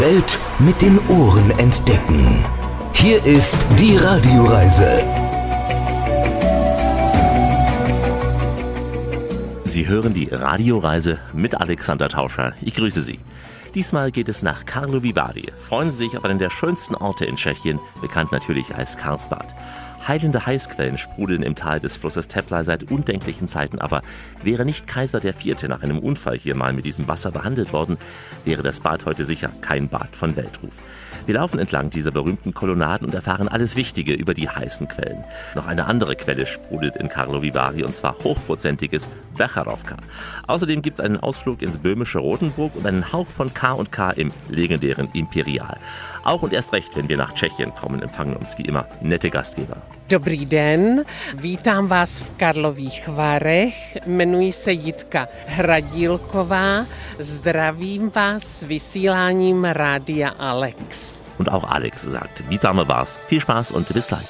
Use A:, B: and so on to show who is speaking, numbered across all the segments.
A: Welt mit den Ohren entdecken. Hier ist die Radioreise.
B: Sie hören die Radioreise mit Alexander Tauscher. Ich grüße Sie. Diesmal geht es nach Karlovy Vary. Freuen Sie sich auf einen der schönsten Orte in Tschechien, bekannt natürlich als Karlsbad. Heilende Heißquellen sprudeln im Tal des Flusses Tepla seit undenklichen Zeiten, aber wäre nicht Kaiser IV. nach einem Unfall hier mal mit diesem Wasser behandelt worden, wäre das Bad heute sicher kein Bad von Weltruf. Wir laufen entlang dieser berühmten Kolonnaden und erfahren alles Wichtige über die heißen Quellen. Noch eine andere Quelle sprudelt in Karlovy Vary und zwar hochprozentiges Becharovka. Außerdem gibt es einen Ausflug ins böhmische Rotenburg und einen Hauch von K&K im legendären Imperial. Auch und erst recht, wenn wir nach Tschechien kommen, empfangen uns wie immer nette Gastgeber.
C: Dobrý den, vítám vás v Karlových Varech, jmenuji se Jitka Hradílková, zdravím vás vysíláním Rádia Alex.
B: Und auch Alex sagt, vítáme vás, viel Spaß und bis gleich.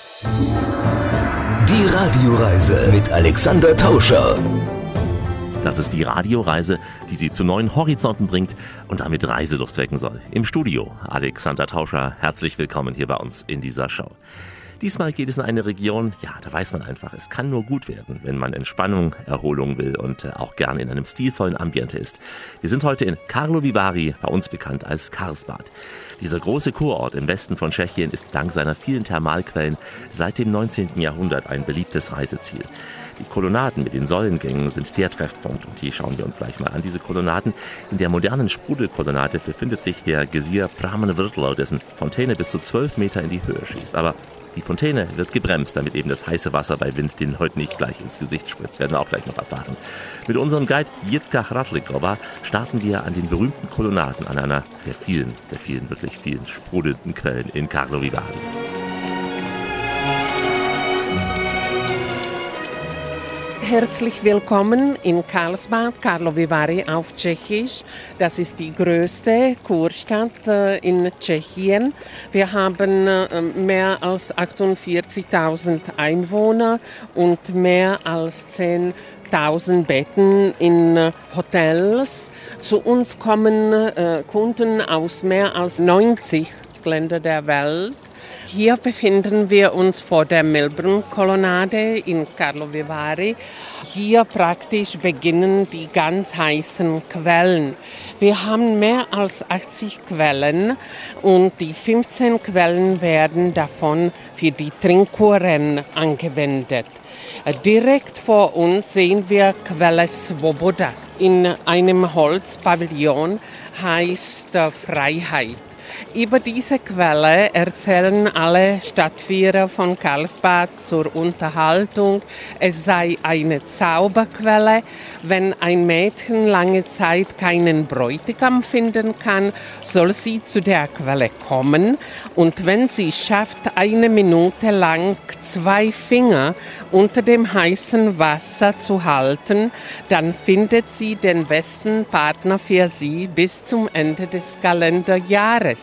A: Die Radioreise mit Alexander Tauscher.
B: Das ist die Radioreise, die Sie zu neuen Horizonten bringt und damit Reiselust wecken soll. Im Studio Alexander Tauscher, herzlich willkommen hier bei uns in dieser Show. Diesmal geht es in eine Region, ja, da weiß man einfach, es kann nur gut werden, wenn man Entspannung, Erholung will und äh, auch gern in einem stilvollen Ambiente ist. Wir sind heute in Karlovy Vary, bei uns bekannt als Karlsbad. Dieser große Kurort im Westen von Tschechien ist dank seiner vielen Thermalquellen seit dem 19. Jahrhundert ein beliebtes Reiseziel. Die Kolonnaden mit den Säulengängen sind der Treffpunkt und die schauen wir uns gleich mal an. Diese Kolonnaden. In der modernen Sprudelkolonnade befindet sich der Geysir Pramen dessen Fontäne bis zu 12 Meter in die Höhe schießt. Aber die Fontäne wird gebremst, damit eben das heiße Wasser bei Wind den heute nicht gleich ins Gesicht spritzt. Werden wir auch gleich noch erfahren. Mit unserem Guide Jitka Hradlikova starten wir an den berühmten Kolonnaden, an einer der vielen, der vielen, wirklich vielen sprudelnden Quellen in Karlovy Vary.
C: Herzlich willkommen in Karlsbad, Karlovy Vary auf Tschechisch. Das ist die größte Kurstadt äh, in Tschechien. Wir haben äh, mehr als 48.000 Einwohner und mehr als 10.000 Betten in äh, Hotels. Zu uns kommen Kunden aus mehr als 90 Ländern der Welt. Hier befinden wir uns vor der Melbourne-Kolonnade in Karlovy Vary. Hier praktisch beginnen die ganz heißen Quellen. Wir haben mehr als 80 Quellen und die 15 Quellen werden davon für die Trinkuhren angewendet. Direkt vor uns sehen wir Quelle Svoboda. In einem Holzpavillon heißt Freiheit. Über diese Quelle erzählen alle Stadtführer von Karlsbad zur Unterhaltung, es sei eine Zauberquelle. Wenn ein Mädchen lange Zeit keinen Bräutigam finden kann, soll sie zu der Quelle kommen und wenn sie schafft, eine Minute lang zwei Finger unter dem heißen Wasser zu halten, dann findet sie den besten Partner für sie bis zum Ende des Kalenderjahres.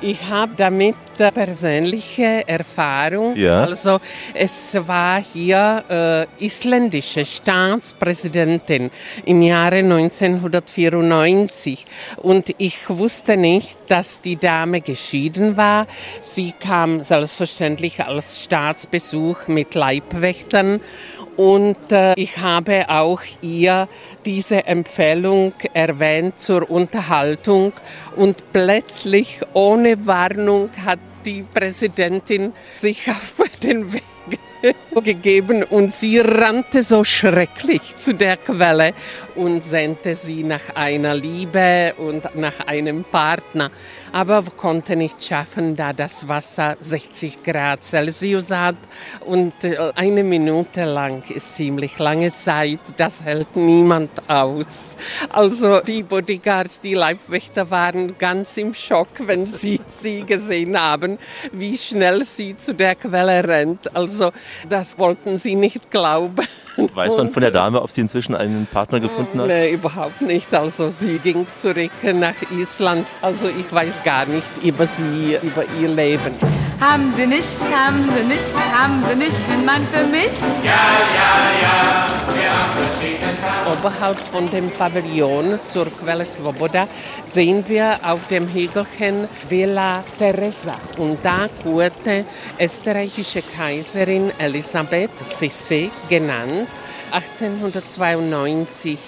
C: Ich habe damit persönliche Erfahrung. Ja. Also es war hier äh, isländische Staatspräsidentin im Jahre 1994 und ich wusste nicht, dass die Dame geschieden war. Sie kam selbstverständlich als Staatsbesuch mit Leibwächtern und äh, ich habe auch ihr diese Empfehlung erwähnt zur Unterhaltung. Und plötzlich ohne Warnung hat die Präsidentin sich auf den Weg gegeben und sie rannte so schrecklich zu der Quelle und sehnte sie nach einer Liebe und nach einem Partner, aber konnte nicht schaffen, da das Wasser 60 Grad Celsius hat und äh, eine Minute lang ist ziemlich lange Zeit, das hält niemand aus. Also die Bodyguards, die Leibwächter waren ganz im Schock, wenn sie sie gesehen haben, wie schnell sie zu der Quelle rennt. Also das wollten sie nicht glauben.
B: Weiß man von der Dame, ob sie inzwischen einen Partner gefunden hat?
C: Nein, überhaupt nicht. Also sie ging zurück nach Island. Also ich weiß gar nicht über sie, über ihr Leben.
D: Haben Sie nicht, haben Sie nicht, haben Sie nicht einen Mann für mich?
E: Ja, ja, ja, wir haben verschiedenes haben.
C: Oberhalb von dem Pavillon zur Quelle Svoboda sehen wir auf dem Hügelchen Villa Teresa. Und da kurte österreichische Kaiserin Elisabeth Sissi genannt 1892.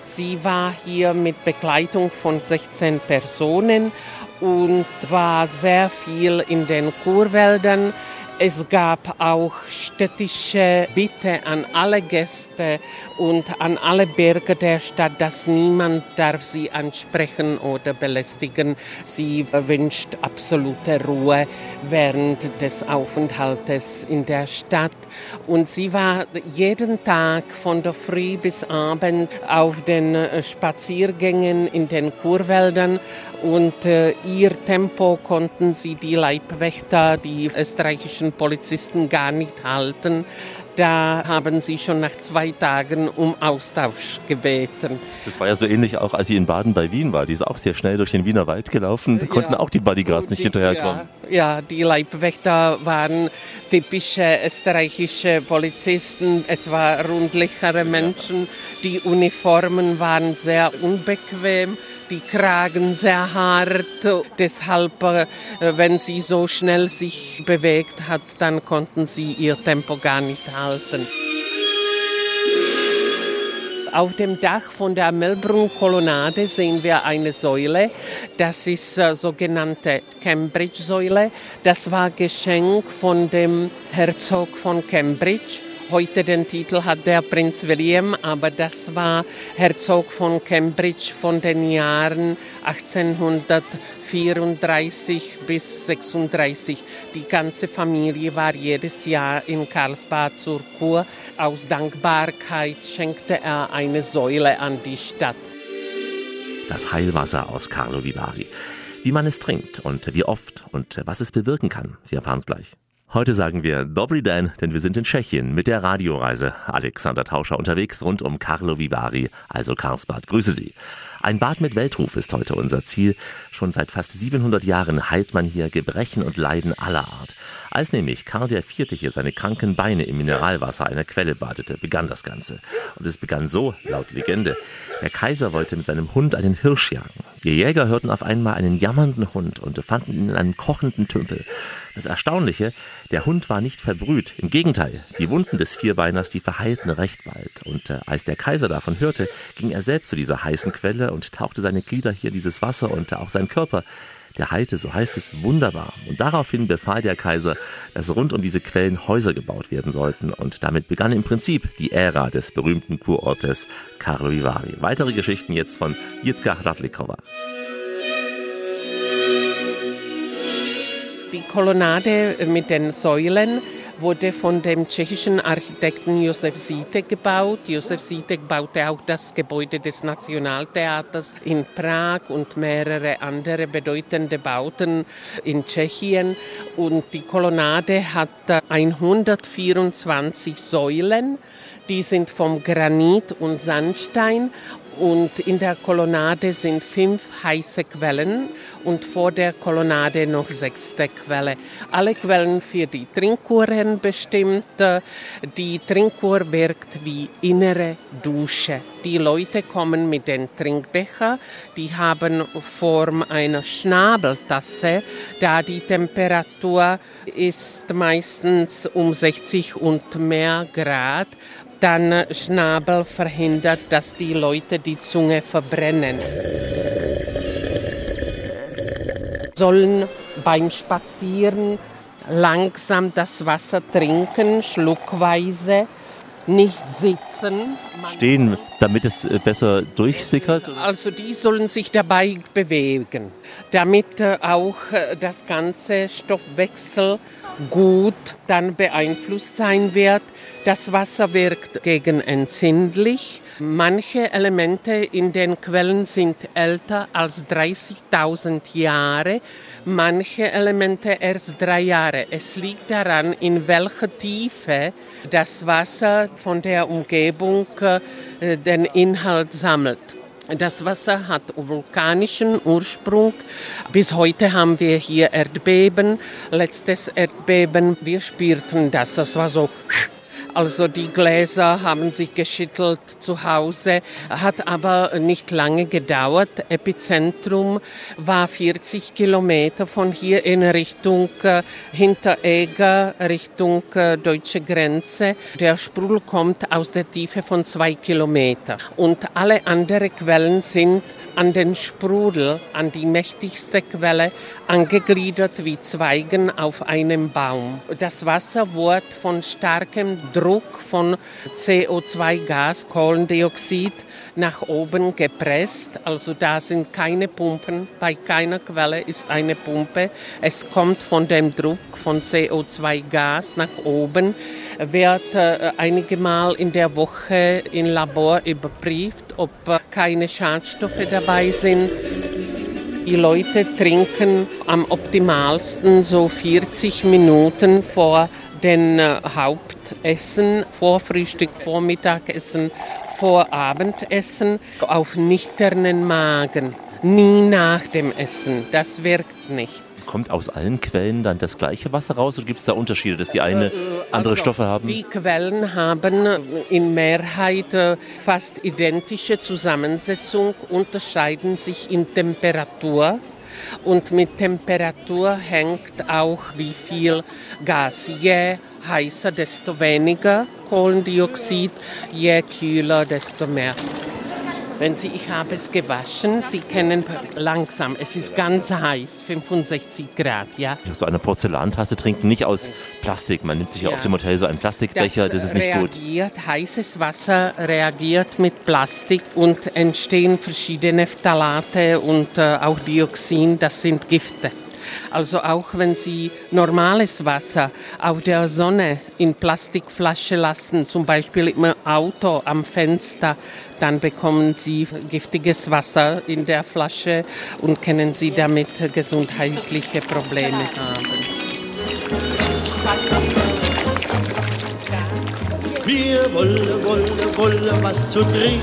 C: Sie war hier mit Begleitung von 16 Personen und war sehr viel in den Kurwäldern. Es gab auch städtische Bitte an alle Gäste und an alle Bürger der Stadt, dass niemand darf sie ansprechen oder belästigen. Sie wünscht absolute Ruhe während des Aufenthaltes in der Stadt. Und sie war jeden Tag von der Früh bis Abend auf den Spaziergängen in den Kurwäldern und äh, ihr Tempo konnten sie die Leibwächter, die österreichischen Polizisten gar nicht halten. Da haben sie schon nach zwei Tagen um Austausch gebeten.
B: Das war ja so ähnlich auch, als sie in Baden bei Wien war. Die ist auch sehr schnell durch den Wiener Wald gelaufen. Da konnten
C: Ja.
B: auch die Bodyguards nicht hinterherkommen.
C: Ja, ja, die Leibwächter waren typische österreichische Polizisten, etwa rundlichere Menschen. Die Uniformen waren sehr unbequem. Die Kragen sehr hart, deshalb, äh, wenn sie so schnell sich bewegt hat, dann konnten sie ihr Tempo gar nicht halten. Auf dem Dach von der Melbrun-Kolonnade sehen wir eine Säule. Das ist äh, sogenannte Cambridge-Säule. Das war Geschenk von dem Herzog von Cambridge. Heute den Titel hat der Prinz William, aber das war Herzog von Cambridge von den Jahren 1834 bis 36. Die ganze Familie war jedes Jahr in Karlsbad zur Kur. Aus Dankbarkeit schenkte er eine Säule an die Stadt.
B: Das Heilwasser aus Carlo Vivari. Wie man es trinkt und wie oft und was es bewirken kann, Sie erfahren es gleich. Heute sagen wir Dobry Dan, denn wir sind in Tschechien mit der Radioreise. Alexander Tauscher unterwegs rund um Carlo Vivari, also Karlsbad. Grüße Sie. Ein Bad mit Weltruf ist heute unser Ziel. Schon seit fast 700 Jahren heilt man hier Gebrechen und Leiden aller Art. Als nämlich Karl IV. hier seine kranken Beine im Mineralwasser einer Quelle badete, begann das Ganze. Und es begann so, laut Legende. Der Kaiser wollte mit seinem Hund einen Hirsch jagen. Die Jäger hörten auf einmal einen jammernden Hund und fanden ihn in einem kochenden Tümpel. Das Erstaunliche, der Hund war nicht verbrüht. Im Gegenteil, die Wunden des Vierbeiners, die verheilten recht bald. Und äh, als der Kaiser davon hörte, ging er selbst zu dieser heißen Quelle und tauchte seine Glieder hier dieses Wasser und auch sein Körper. Der heilte, so heißt es, wunderbar. Und daraufhin befahl der Kaiser, dass rund um diese Quellen Häuser gebaut werden sollten. Und damit begann im Prinzip die Ära des berühmten Kurortes Karlo Vivari. Weitere Geschichten jetzt von Jitka Radlikova.
C: Die Kolonnade mit den Säulen wurde von dem tschechischen Architekten Josef Sitek gebaut. Josef Sitek baute auch das Gebäude des Nationaltheaters in Prag und mehrere andere bedeutende Bauten in Tschechien. Und die Kolonnade hat äh, 124 Säulen. Die sind vom Granit und Sandstein und in der Kolonnade sind fünf heiße Quellen und vor der Kolonnade noch sechste Quelle. Alle Quellen für die Trinkuhren bestimmt. Die Trinkur wirkt wie innere Dusche. Die Leute kommen mit den Trinkbecher, die haben Form einer Schnabeltasse, da die Temperatur ist meistens um 60 und mehr Grad dann Schnabel verhindert, dass die Leute die Zunge verbrennen. Sollen beim Spazieren langsam das Wasser trinken, schluckweise, nicht sitzen. Man
B: Stehen, damit es äh, besser durchsickert?
C: also die sollen sich dabei bewegen, damit äh, auch äh, das ganze Stoffwechsel gut dann beeinflusst sein wird. Das Wasser wirkt gegen entzündlich. Manche Elemente in den Quellen sind älter als 30.000 Jahre, manche Elemente erst drei Jahre. Es liegt daran, in welcher Tiefe das Wasser von der Umgebung äh, den Inhalt sammelt. Das Wasser hat vulkanischen Ursprung. Bis heute haben wir hier Erdbeben. Letztes Erdbeben, wir spürten das. Das war so also die Gläser haben sich geschüttelt zu Hause, hat aber nicht lange gedauert. Epizentrum war 40 Kilometer von hier in Richtung äh, Hinteregger, Richtung äh, deutsche Grenze. Der Sprudel kommt aus der Tiefe von zwei Kilometern und alle anderen Quellen sind an den Sprudel, an die mächtigste Quelle, angegliedert wie Zweigen auf einem Baum. Das Wasser wird von starkem Druck von CO2-Gas, Kohlendioxid, nach oben gepresst. Also da sind keine Pumpen, bei keiner Quelle ist eine Pumpe. Es kommt von dem Druck von CO2-Gas nach oben, wird äh, einige Mal in der Woche im Labor überprüft, ob äh, keine Schadstoffe dabei sind. Die Leute trinken am optimalsten so 40 Minuten vor dem äh, Hauptessen, vor Frühstück, vor Mittagessen, vor Abendessen auf nüchternen Magen. Nie nach dem Essen. Das wirkt nicht
B: kommt aus allen Quellen dann das gleiche Wasser raus oder gibt es da Unterschiede, dass die eine äh, andere also, Stoffe haben?
C: Die Quellen haben in Mehrheit äh, fast identische Zusammensetzung, unterscheiden sich in Temperatur. Und mit Temperatur hängt auch, wie viel Gas. Je heißer, desto weniger Kohlendioxid, je kühler, desto mehr. Wenn Sie, ich habe es gewaschen, Sie kennen langsam, es ist ganz heiß, 65 Grad, ja.
B: So eine Porzellantasse trinken, nicht aus Plastik. Man nimmt sich ja, auf dem Hotel so einen Plastikbecher, das, das ist nicht
C: reagiert, gut. Heißes Wasser reagiert mit Plastik und entstehen verschiedene Phthalate und äh, auch Dioxin, das sind Gifte. Also auch wenn Sie normales Wasser auf der Sonne in Plastikflasche lassen, zum Beispiel im Auto am Fenster, dann bekommen Sie giftiges Wasser in der Flasche und können Sie damit gesundheitliche Probleme haben.
F: Wir wollen, wollen, wollen was zu trinken.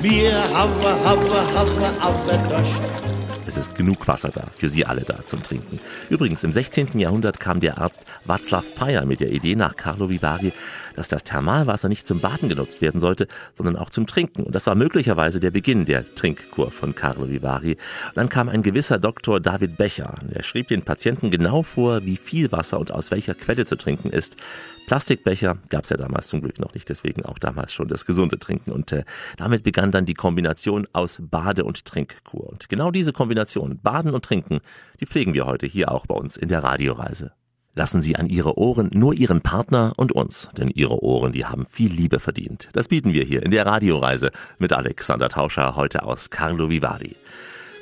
F: Wir haben, haben, haben, haben Durst.
B: Es ist genug Wasser da, für Sie alle da zum Trinken. Übrigens, im 16. Jahrhundert kam der Arzt Václav Payer mit der Idee nach Carlo Vivari, dass das Thermalwasser nicht zum Baden genutzt werden sollte, sondern auch zum Trinken. Und das war möglicherweise der Beginn der Trinkkur von Carlo Vivari. Und dann kam ein gewisser Doktor David Becher. Der schrieb den Patienten genau vor, wie viel Wasser und aus welcher Quelle zu trinken ist. Plastikbecher gab es ja damals zum Glück noch nicht, deswegen auch damals schon das gesunde Trinken. Und äh, damit begann dann die Kombination aus Bade- und Trinkkur. Und genau diese Kombination, Baden und Trinken, die pflegen wir heute hier auch bei uns in der Radioreise. Lassen Sie an Ihre Ohren nur Ihren Partner und uns, denn Ihre Ohren, die haben viel Liebe verdient. Das bieten wir hier in der Radioreise mit Alexander Tauscher heute aus Carlo Vivari.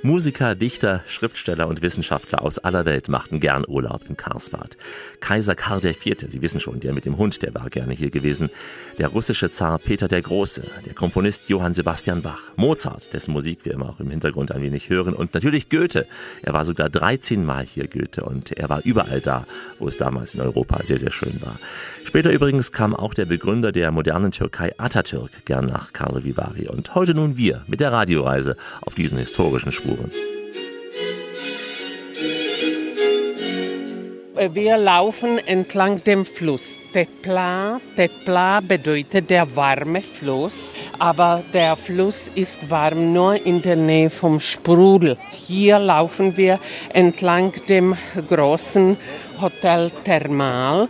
B: Musiker, Dichter, Schriftsteller und Wissenschaftler aus aller Welt machten gern Urlaub in Karlsbad. Kaiser Karl IV., Sie wissen schon, der mit dem Hund, der war gerne hier gewesen. Der russische Zar Peter der Große, der Komponist Johann Sebastian Bach, Mozart, dessen Musik wir immer auch im Hintergrund ein wenig hören und natürlich Goethe. Er war sogar 13 Mal hier Goethe und er war überall da, wo es damals in Europa sehr, sehr schön war. Später übrigens kam auch der Begründer der modernen Türkei Atatürk gern nach Karl Vivari und heute nun wir mit der Radioreise auf diesen historischen Spuren. Spuren.
C: Wir laufen entlang dem Fluss. Tepla, Tepla bedeutet der warme Fluss, aber der Fluss ist warm nur in der Nähe vom Sprudel. Hier laufen wir entlang dem großen Hotel Thermal.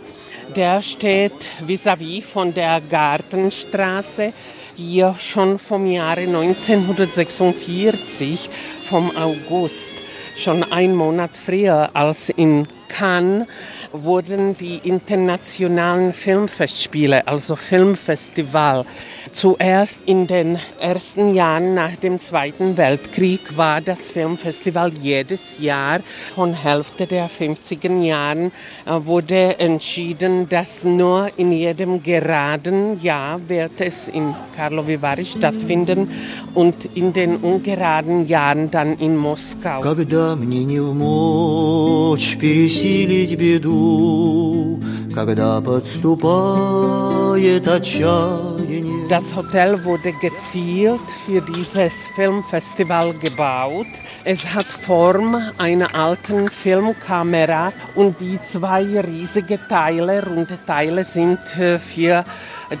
C: Der steht vis-à-vis -vis von der Gartenstraße hier schon vom Jahre 1946, vom August, schon ein Monat früher als in Cannes wurden die internationalen Filmfestspiele, also Filmfestival, Zuerst in den ersten Jahren nach dem Zweiten Weltkrieg war das Filmfestival jedes Jahr. Von Hälfte der 50er Jahren äh, wurde entschieden, dass nur in jedem geraden Jahr wird es in Karlovy Vary stattfinden und in den ungeraden Jahren dann in Moskau. Когда мне не в мочь пересилить беду, когда подступает отчаяние, das Hotel wurde gezielt für dieses Filmfestival gebaut. Es hat Form einer alten Filmkamera und die zwei riesige Teile, runde Teile sind äh, für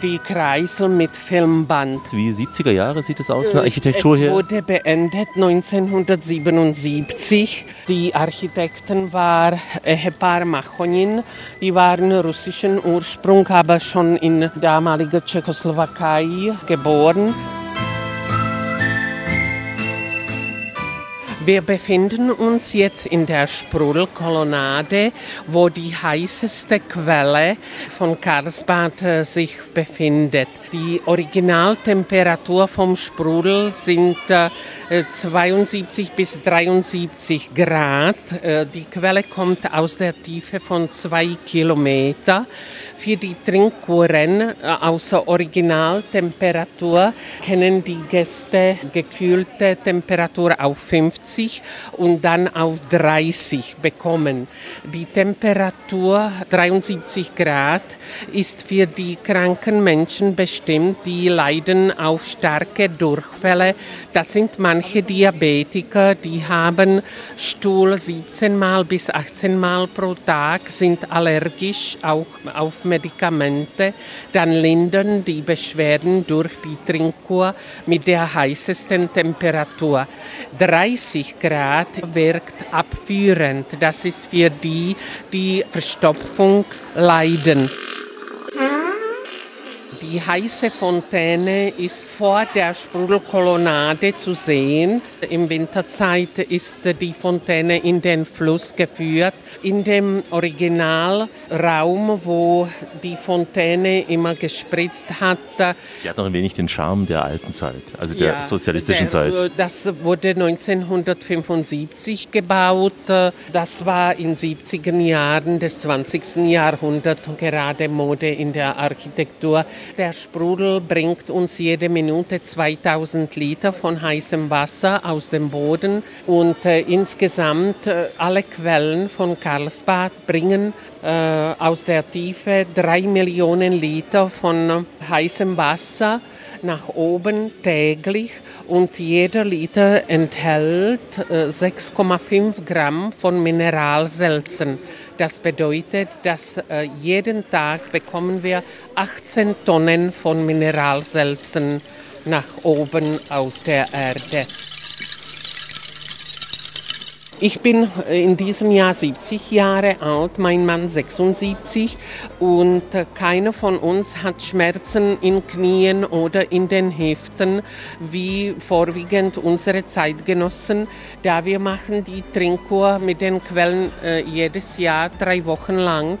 C: die Kreisel mit Filmband.
B: Wie 70er Jahre sieht es aus von der Architektur
C: es
B: her?
C: wurde beendet 1977. Die Architekten war Ehepaar Machonin. Die waren russischen Ursprung, aber schon in damaliger Tschechoslowakei geboren. Wir befinden uns jetzt in der Sprudelkolonnade, wo die heißeste Quelle von Karlsbad äh, sich befindet. Die Originaltemperatur vom Sprudel sind äh, 72 bis 73 Grad. Äh, die Quelle kommt aus der Tiefe von zwei Kilometer. Für die Trinkuhren äh, außer Originaltemperatur kennen die Gäste gekühlte Temperatur auf 50 und dann auf 30 bekommen. Die Temperatur 73 Grad ist für die kranken Menschen bestimmt, die leiden auf starke Durchfälle. Das sind manche Diabetiker, die haben Stuhl 17 Mal bis 18 Mal pro Tag, sind allergisch auch auf Medikamente, dann lindern die Beschwerden durch die Trinkkur mit der heißesten Temperatur. 30 Grad wirkt abführend. Das ist für die, die Verstopfung leiden. Die heiße Fontäne ist vor der Sprudelkolonnade zu sehen. Im Winterzeit ist die Fontäne in den Fluss geführt. In dem Originalraum, wo die Fontäne immer gespritzt hat,
B: Sie hat noch ein wenig den Charme der alten Zeit, also der
C: ja,
B: sozialistischen
C: der-
B: Zeit.
C: Das wurde 1975 gebaut. Das war in 70er Jahren des 20. Jahrhunderts gerade Mode in der Architektur. Der Sprudel bringt uns jede Minute 2000 Liter von heißem Wasser aus dem Boden und äh, insgesamt äh, alle Quellen von Karlsbad bringen äh, aus der Tiefe drei Millionen Liter von heißem Wasser nach oben täglich und jeder Liter enthält äh, 6,5 Gramm von Mineralsalzen. Das bedeutet, dass äh, jeden Tag bekommen wir 18 Tonnen von Mineralsalzen nach oben aus der Erde. Ich bin äh, in diesem Jahr 70 Jahre alt, mein Mann 76 und äh, keiner von uns hat Schmerzen in Knien oder in den Hüften wie vorwiegend unsere Zeitgenossen, da wir machen die Trinkkur mit den Quellen äh, jedes Jahr drei Wochen lang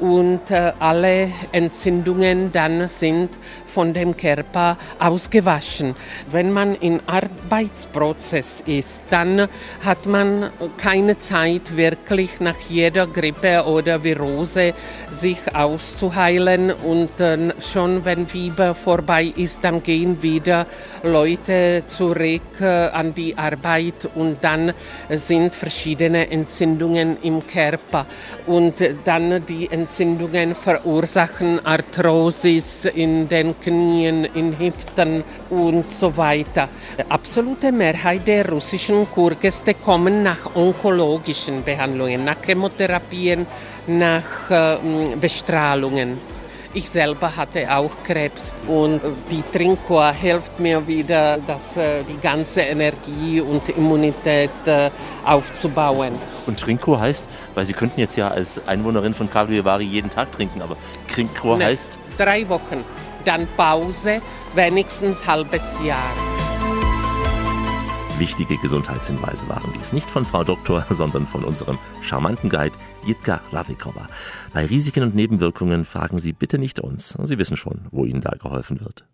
C: und äh, alle Entzündungen dann sind von dem Körper ausgewaschen. Wenn man im Arbeitsprozess ist, dann hat man keine Zeit, wirklich nach jeder Grippe oder Virose sich auszuheilen. Und äh, schon wenn Fieber vorbei ist, dann gehen wieder Leute zurück äh, an die Arbeit und dann sind verschiedene Entzündungen im Körper. Und dann die Entzündungen verursachen Arthrosis in den Knien, in Hüften und so weiter. Die absolute Mehrheit der russischen Kurgäste kommen nach onkologischen Behandlungen, nach Chemotherapien, nach äh, Bestrahlungen. Ich selber hatte auch Krebs und die Trinkkur hilft mir wieder, das, äh, die ganze Energie und Immunität äh, aufzubauen.
B: Und Trinkkur heißt, weil Sie könnten jetzt ja als Einwohnerin von Karlovy Vary jeden Tag trinken, aber Trinkkur
C: Ne,
B: heißt,
C: Drei Wochen, dann Pause, wenigstens halbes Jahr.
B: Wichtige Gesundheitshinweise waren dies. Nicht von Frau Doktor, sondern von unserem charmanten Guide Jitka Ravikova. Bei Risiken und Nebenwirkungen fragen Sie bitte nicht uns. Sie wissen schon, wo Ihnen da geholfen wird.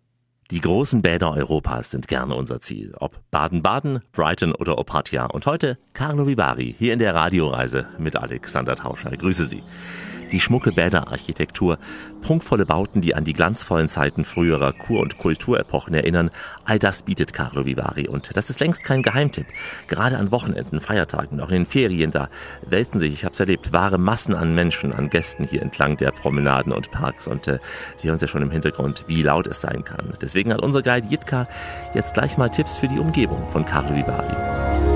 B: Die großen Bäder Europas sind gerne unser Ziel. Ob Baden-Baden, Brighton oder Opatia. Und heute Karlovy Vary hier in der Radioreise mit Alexander Tauscher. Ich grüße Sie. Die schmucke Bäderarchitektur, prunkvolle Bauten, die an die glanzvollen Zeiten früherer Kur- und Kulturepochen erinnern, all das bietet Carlo Vivari. Und das ist längst kein Geheimtipp. Gerade an Wochenenden, Feiertagen, auch in den Ferien, da wälzen sich, ich habe es erlebt, wahre Massen an Menschen, an Gästen hier entlang der Promenaden und Parks. Und äh, Sie hören es ja schon im Hintergrund, wie laut es sein kann. Deswegen hat unser Guide Jitka jetzt gleich mal Tipps für die Umgebung von Carlo Vivari.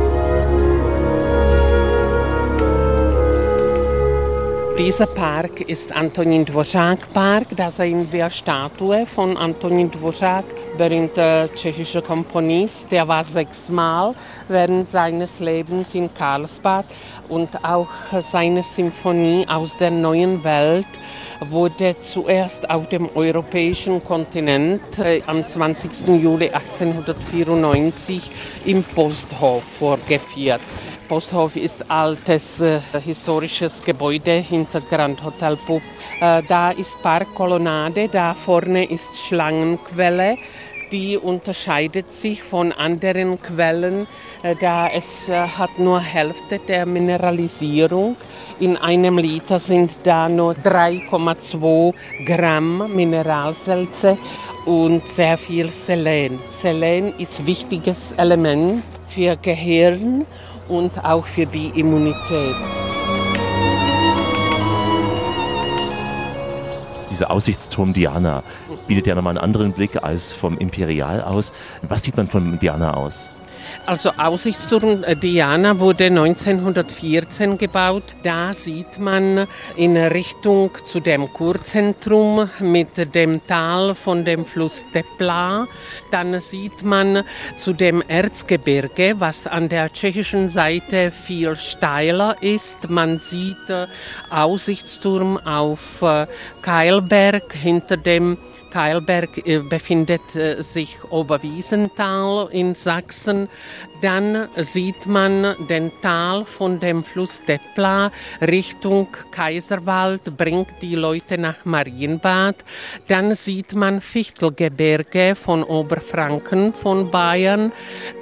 C: Dieser Park ist Antonin Dvořák Park. Da sehen wir Statue von Antonin Dvořák, berühmter tschechischer Komponist. Der war sechsmal während seines Lebens in Karlsbad und auch seine Symphonie aus der neuen Welt wurde zuerst auf dem europäischen Kontinent äh, am 20. Juli 1894 im Posthof vorgeführt. Posthof ist altes äh, historisches Gebäude hinter Grand Hotel Pup. Äh, da ist Parkkolonnade, da vorne ist Schlangenquelle. Die unterscheidet sich von anderen Quellen, äh, da es äh, hat nur Hälfte der Mineralisierung. In einem Liter sind da nur 3,2 Gramm Mineralsalze und sehr viel Selen. Selen ist wichtiges Element für Gehirn und auch für die Immunität.
B: Dieser Aussichtsturm Diana bietet ja nochmal einen anderen Blick als vom Imperial aus. Was sieht man von Diana aus?
C: Also Aussichtsturm Diana wurde 1914 gebaut. Da sieht man in Richtung zu dem Kurzentrum mit dem Tal von dem Fluss Tepla. Dann sieht man zu dem Erzgebirge, was an der tschechischen Seite viel steiler ist. Man sieht Aussichtsturm auf Keilberg hinter dem Keilberg äh, befindet äh, sich Oberwiesental in Sachsen. Dann sieht man den Tal von dem Fluss Depla Richtung Kaiserwald, bringt die Leute nach Marienbad. Dann sieht man Fichtelgebirge von Oberfranken von Bayern.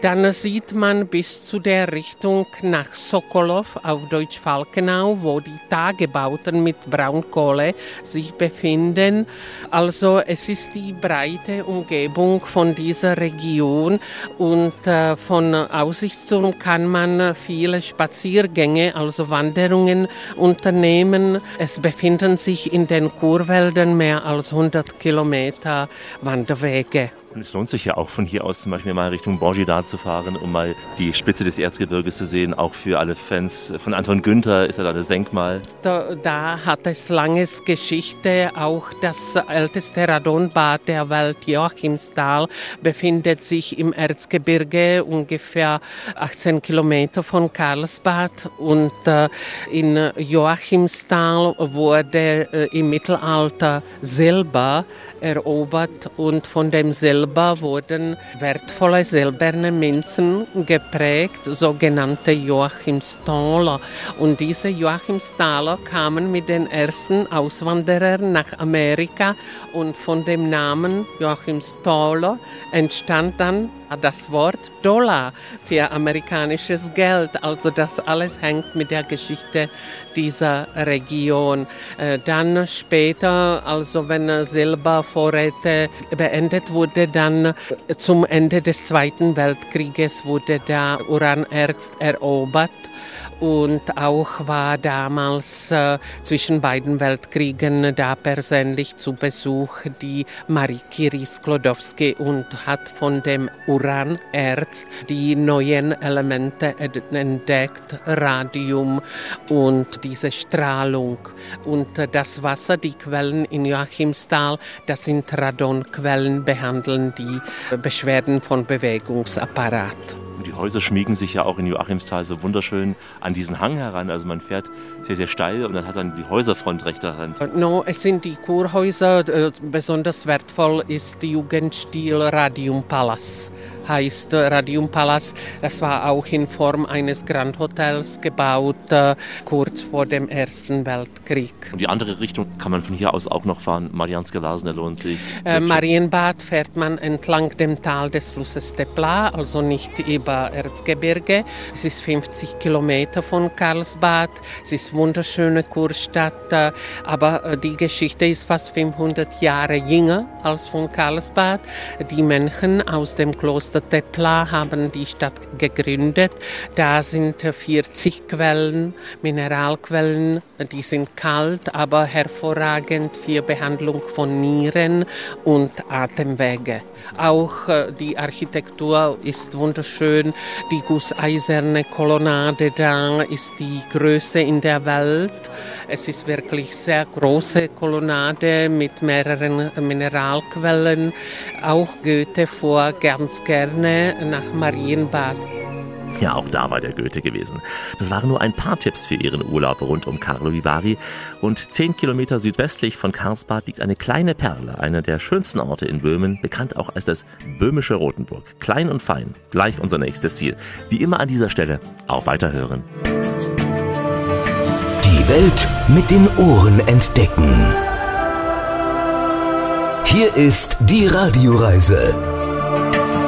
C: Dann sieht man bis zu der Richtung nach Sokolov auf Deutsch Falkenau, wo die Tagebauten mit Braunkohle sich befinden. Also es ist die breite Umgebung von dieser Region und äh, von Aussichtsturm kann man viele Spaziergänge, also Wanderungen unternehmen. Es befinden sich in den Kurwäldern mehr als 100 Kilometer Wanderwege.
B: Und es lohnt sich ja auch von hier aus zum Beispiel mal Richtung Borgida zu fahren, um mal die Spitze des Erzgebirges zu sehen. Auch für alle Fans von Anton Günther ist ja da das Denkmal.
C: Da, da hat es langes Geschichte. Auch das älteste Radonbad der Welt, Joachimsthal, befindet sich im Erzgebirge, ungefähr 18 Kilometer von Karlsbad. Und äh, in Joachimsthal wurde äh, im Mittelalter Silber erobert und von dem Silber wurden wertvolle silberne Münzen geprägt, sogenannte Joachimsthaler. Und diese Joachimsthaler kamen mit den ersten Auswanderern nach Amerika und von dem Namen Joachimsthaler entstand dann das Wort Dollar für amerikanisches Geld. Also das alles hängt mit der Geschichte dieser Region. Äh, dann später, also wenn Silbervorräte beendet wurde, dann zum Ende des Zweiten Weltkrieges wurde der Uranerz erobert und auch war damals äh, zwischen beiden Weltkriegen da persönlich zu Besuch die Marie Curie Sklodowski und hat von dem Uranerz die neuen Elemente entdeckt, Radium und diese Strahlung. Und das Wasser, die Quellen in Joachimsthal, das sind Radonquellen, behandeln die Beschwerden von Bewegungsapparat.
B: Und die Häuser schmiegen sich ja auch in Joachimsthal so wunderschön an diesen Hang heran. Also man fährt sehr, sehr steil und dann hat dann die Häuserfront rechter Hand.
C: No, es sind die Kurhäuser. Besonders wertvoll ist die Jugendstil Radium Palace heißt Radiumpalast. Das war auch in Form eines Grand Hotels gebaut, äh, kurz vor dem Ersten Weltkrieg.
B: Und die andere Richtung kann man von hier aus auch noch fahren. Marianske Lasne lohnt sich.
C: Äh, Marienbad fährt man entlang dem Tal des Flusses Tepla, also nicht über Erzgebirge. Es ist 50 Kilometer von Karlsbad. Es ist wunderschöne Kurstadt, äh, aber äh, die Geschichte ist fast 500 Jahre jünger als von Karlsbad. Die Mönchen aus dem Kloster Tepla haben die Stadt gegründet. Da sind 40 Quellen, Mineralquellen, die sind kalt, aber hervorragend für Behandlung von Nieren und Atemwege. Auch äh, die Architektur ist wunderschön. Die gusseiserne Kolonnade da ist die größte in der Welt. Es ist wirklich sehr große Kolonnade mit mehreren Mineralquellen. Auch Goethe fuhr ganz gerne nach Marienbad.
B: Ja, auch da war der Goethe gewesen. Das waren nur ein paar Tipps für Ihren Urlaub rund um Carlo Vivari. Rund 10 Kilometer südwestlich von Karlsbad liegt eine kleine Perle, einer der schönsten Orte in Böhmen, bekannt auch als das böhmische Rotenburg. Klein und fein, gleich unser nächstes Ziel. Wie immer an dieser Stelle, auf Weiterhören.
A: Die Welt mit den Ohren entdecken. Hier ist die Radioreise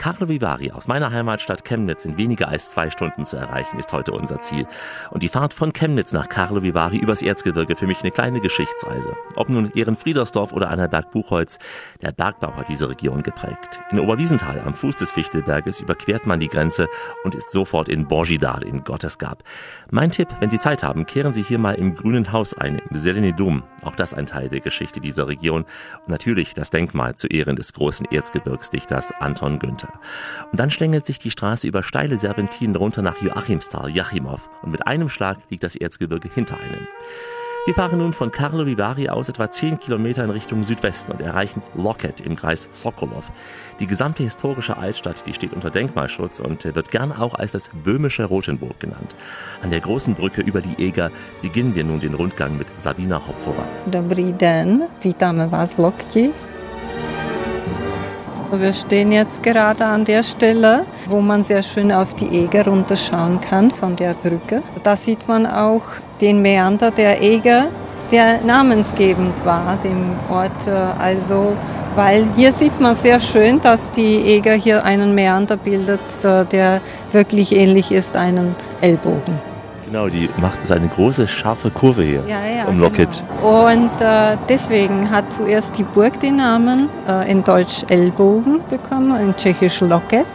B: Carlo Vivari aus meiner Heimatstadt Chemnitz in weniger als zwei Stunden zu erreichen, ist heute unser Ziel. Und die Fahrt von Chemnitz nach Carlo Vivari übers Erzgebirge für mich eine kleine Geschichtsreise. Ob nun Ehrenfriedersdorf oder Annaberg-Buchholz, der Bergbau hat diese Region geprägt. In Oberwiesenthal am Fuß des Fichtelberges überquert man die Grenze und ist sofort in Borgidal in Gottesgab. Mein Tipp, wenn Sie Zeit haben, kehren Sie hier mal im Grünen Haus ein, im Selenidum. Auch das ein Teil der Geschichte dieser Region. Und natürlich das Denkmal zu Ehren des großen Erzgebirgsdichters Anton Günther. Und dann schlängelt sich die Straße über steile Serpentinen runter nach Joachimsthal, Jachimov. Und mit einem Schlag liegt das Erzgebirge hinter einem. Wir fahren nun von Karlo Vivari aus etwa 10 Kilometer in Richtung Südwesten und erreichen Loket im Kreis Sokolov. Die gesamte historische Altstadt, die steht unter Denkmalschutz und wird gern auch als das böhmische Rotenburg genannt. An der großen Brücke über die Eger beginnen wir nun den Rundgang mit Sabina Hopfova.
G: Dobrý den, vítáme vás v Lokti. Wir stehen jetzt gerade an der Stelle, wo man sehr schön auf die Eger runterschauen kann von der Brücke. Da sieht man auch den Meander der Eger, der namensgebend war dem Ort. Also, weil hier sieht man sehr schön, dass die Eger hier einen Meander bildet, der wirklich ähnlich ist einem Ellbogen.
B: Genau, die macht so eine große, scharfe Kurve hier
G: ja, ja,
B: um Locket.
G: Genau. Und äh, deswegen hat zuerst die Burg den Namen äh, in Deutsch Ellbogen bekommen, in Tschechisch Locket,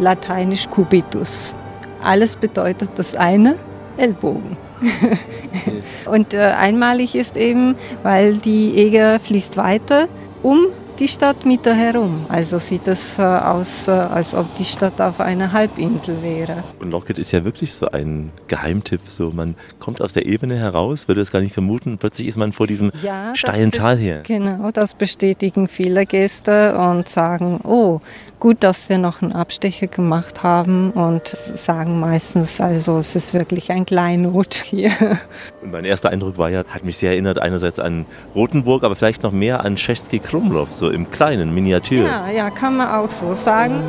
G: Lateinisch Cubitus. Alles bedeutet das eine, Ellbogen. Und äh, einmalig ist eben, weil die Eger fließt weiter um die Stadtmitte herum. Also sieht es äh, aus, äh, als ob die Stadt auf einer Halbinsel wäre.
B: Und Locket ist ja wirklich so ein Geheimtipp. So, man kommt aus der Ebene heraus, würde es gar nicht vermuten. Plötzlich ist man vor diesem
G: ja,
B: steilen Tal her.
G: Genau, das bestätigen viele Gäste und sagen, oh, gut, dass wir noch einen Abstecher gemacht haben und sagen meistens, also es ist wirklich ein Kleinod hier.
B: Und mein erster Eindruck war ja, hat mich sehr erinnert einerseits an Rotenburg, aber vielleicht noch mehr an Czeski Krumlov, so im kleinen Miniatur.
G: Ja, ja, kann man auch so sagen.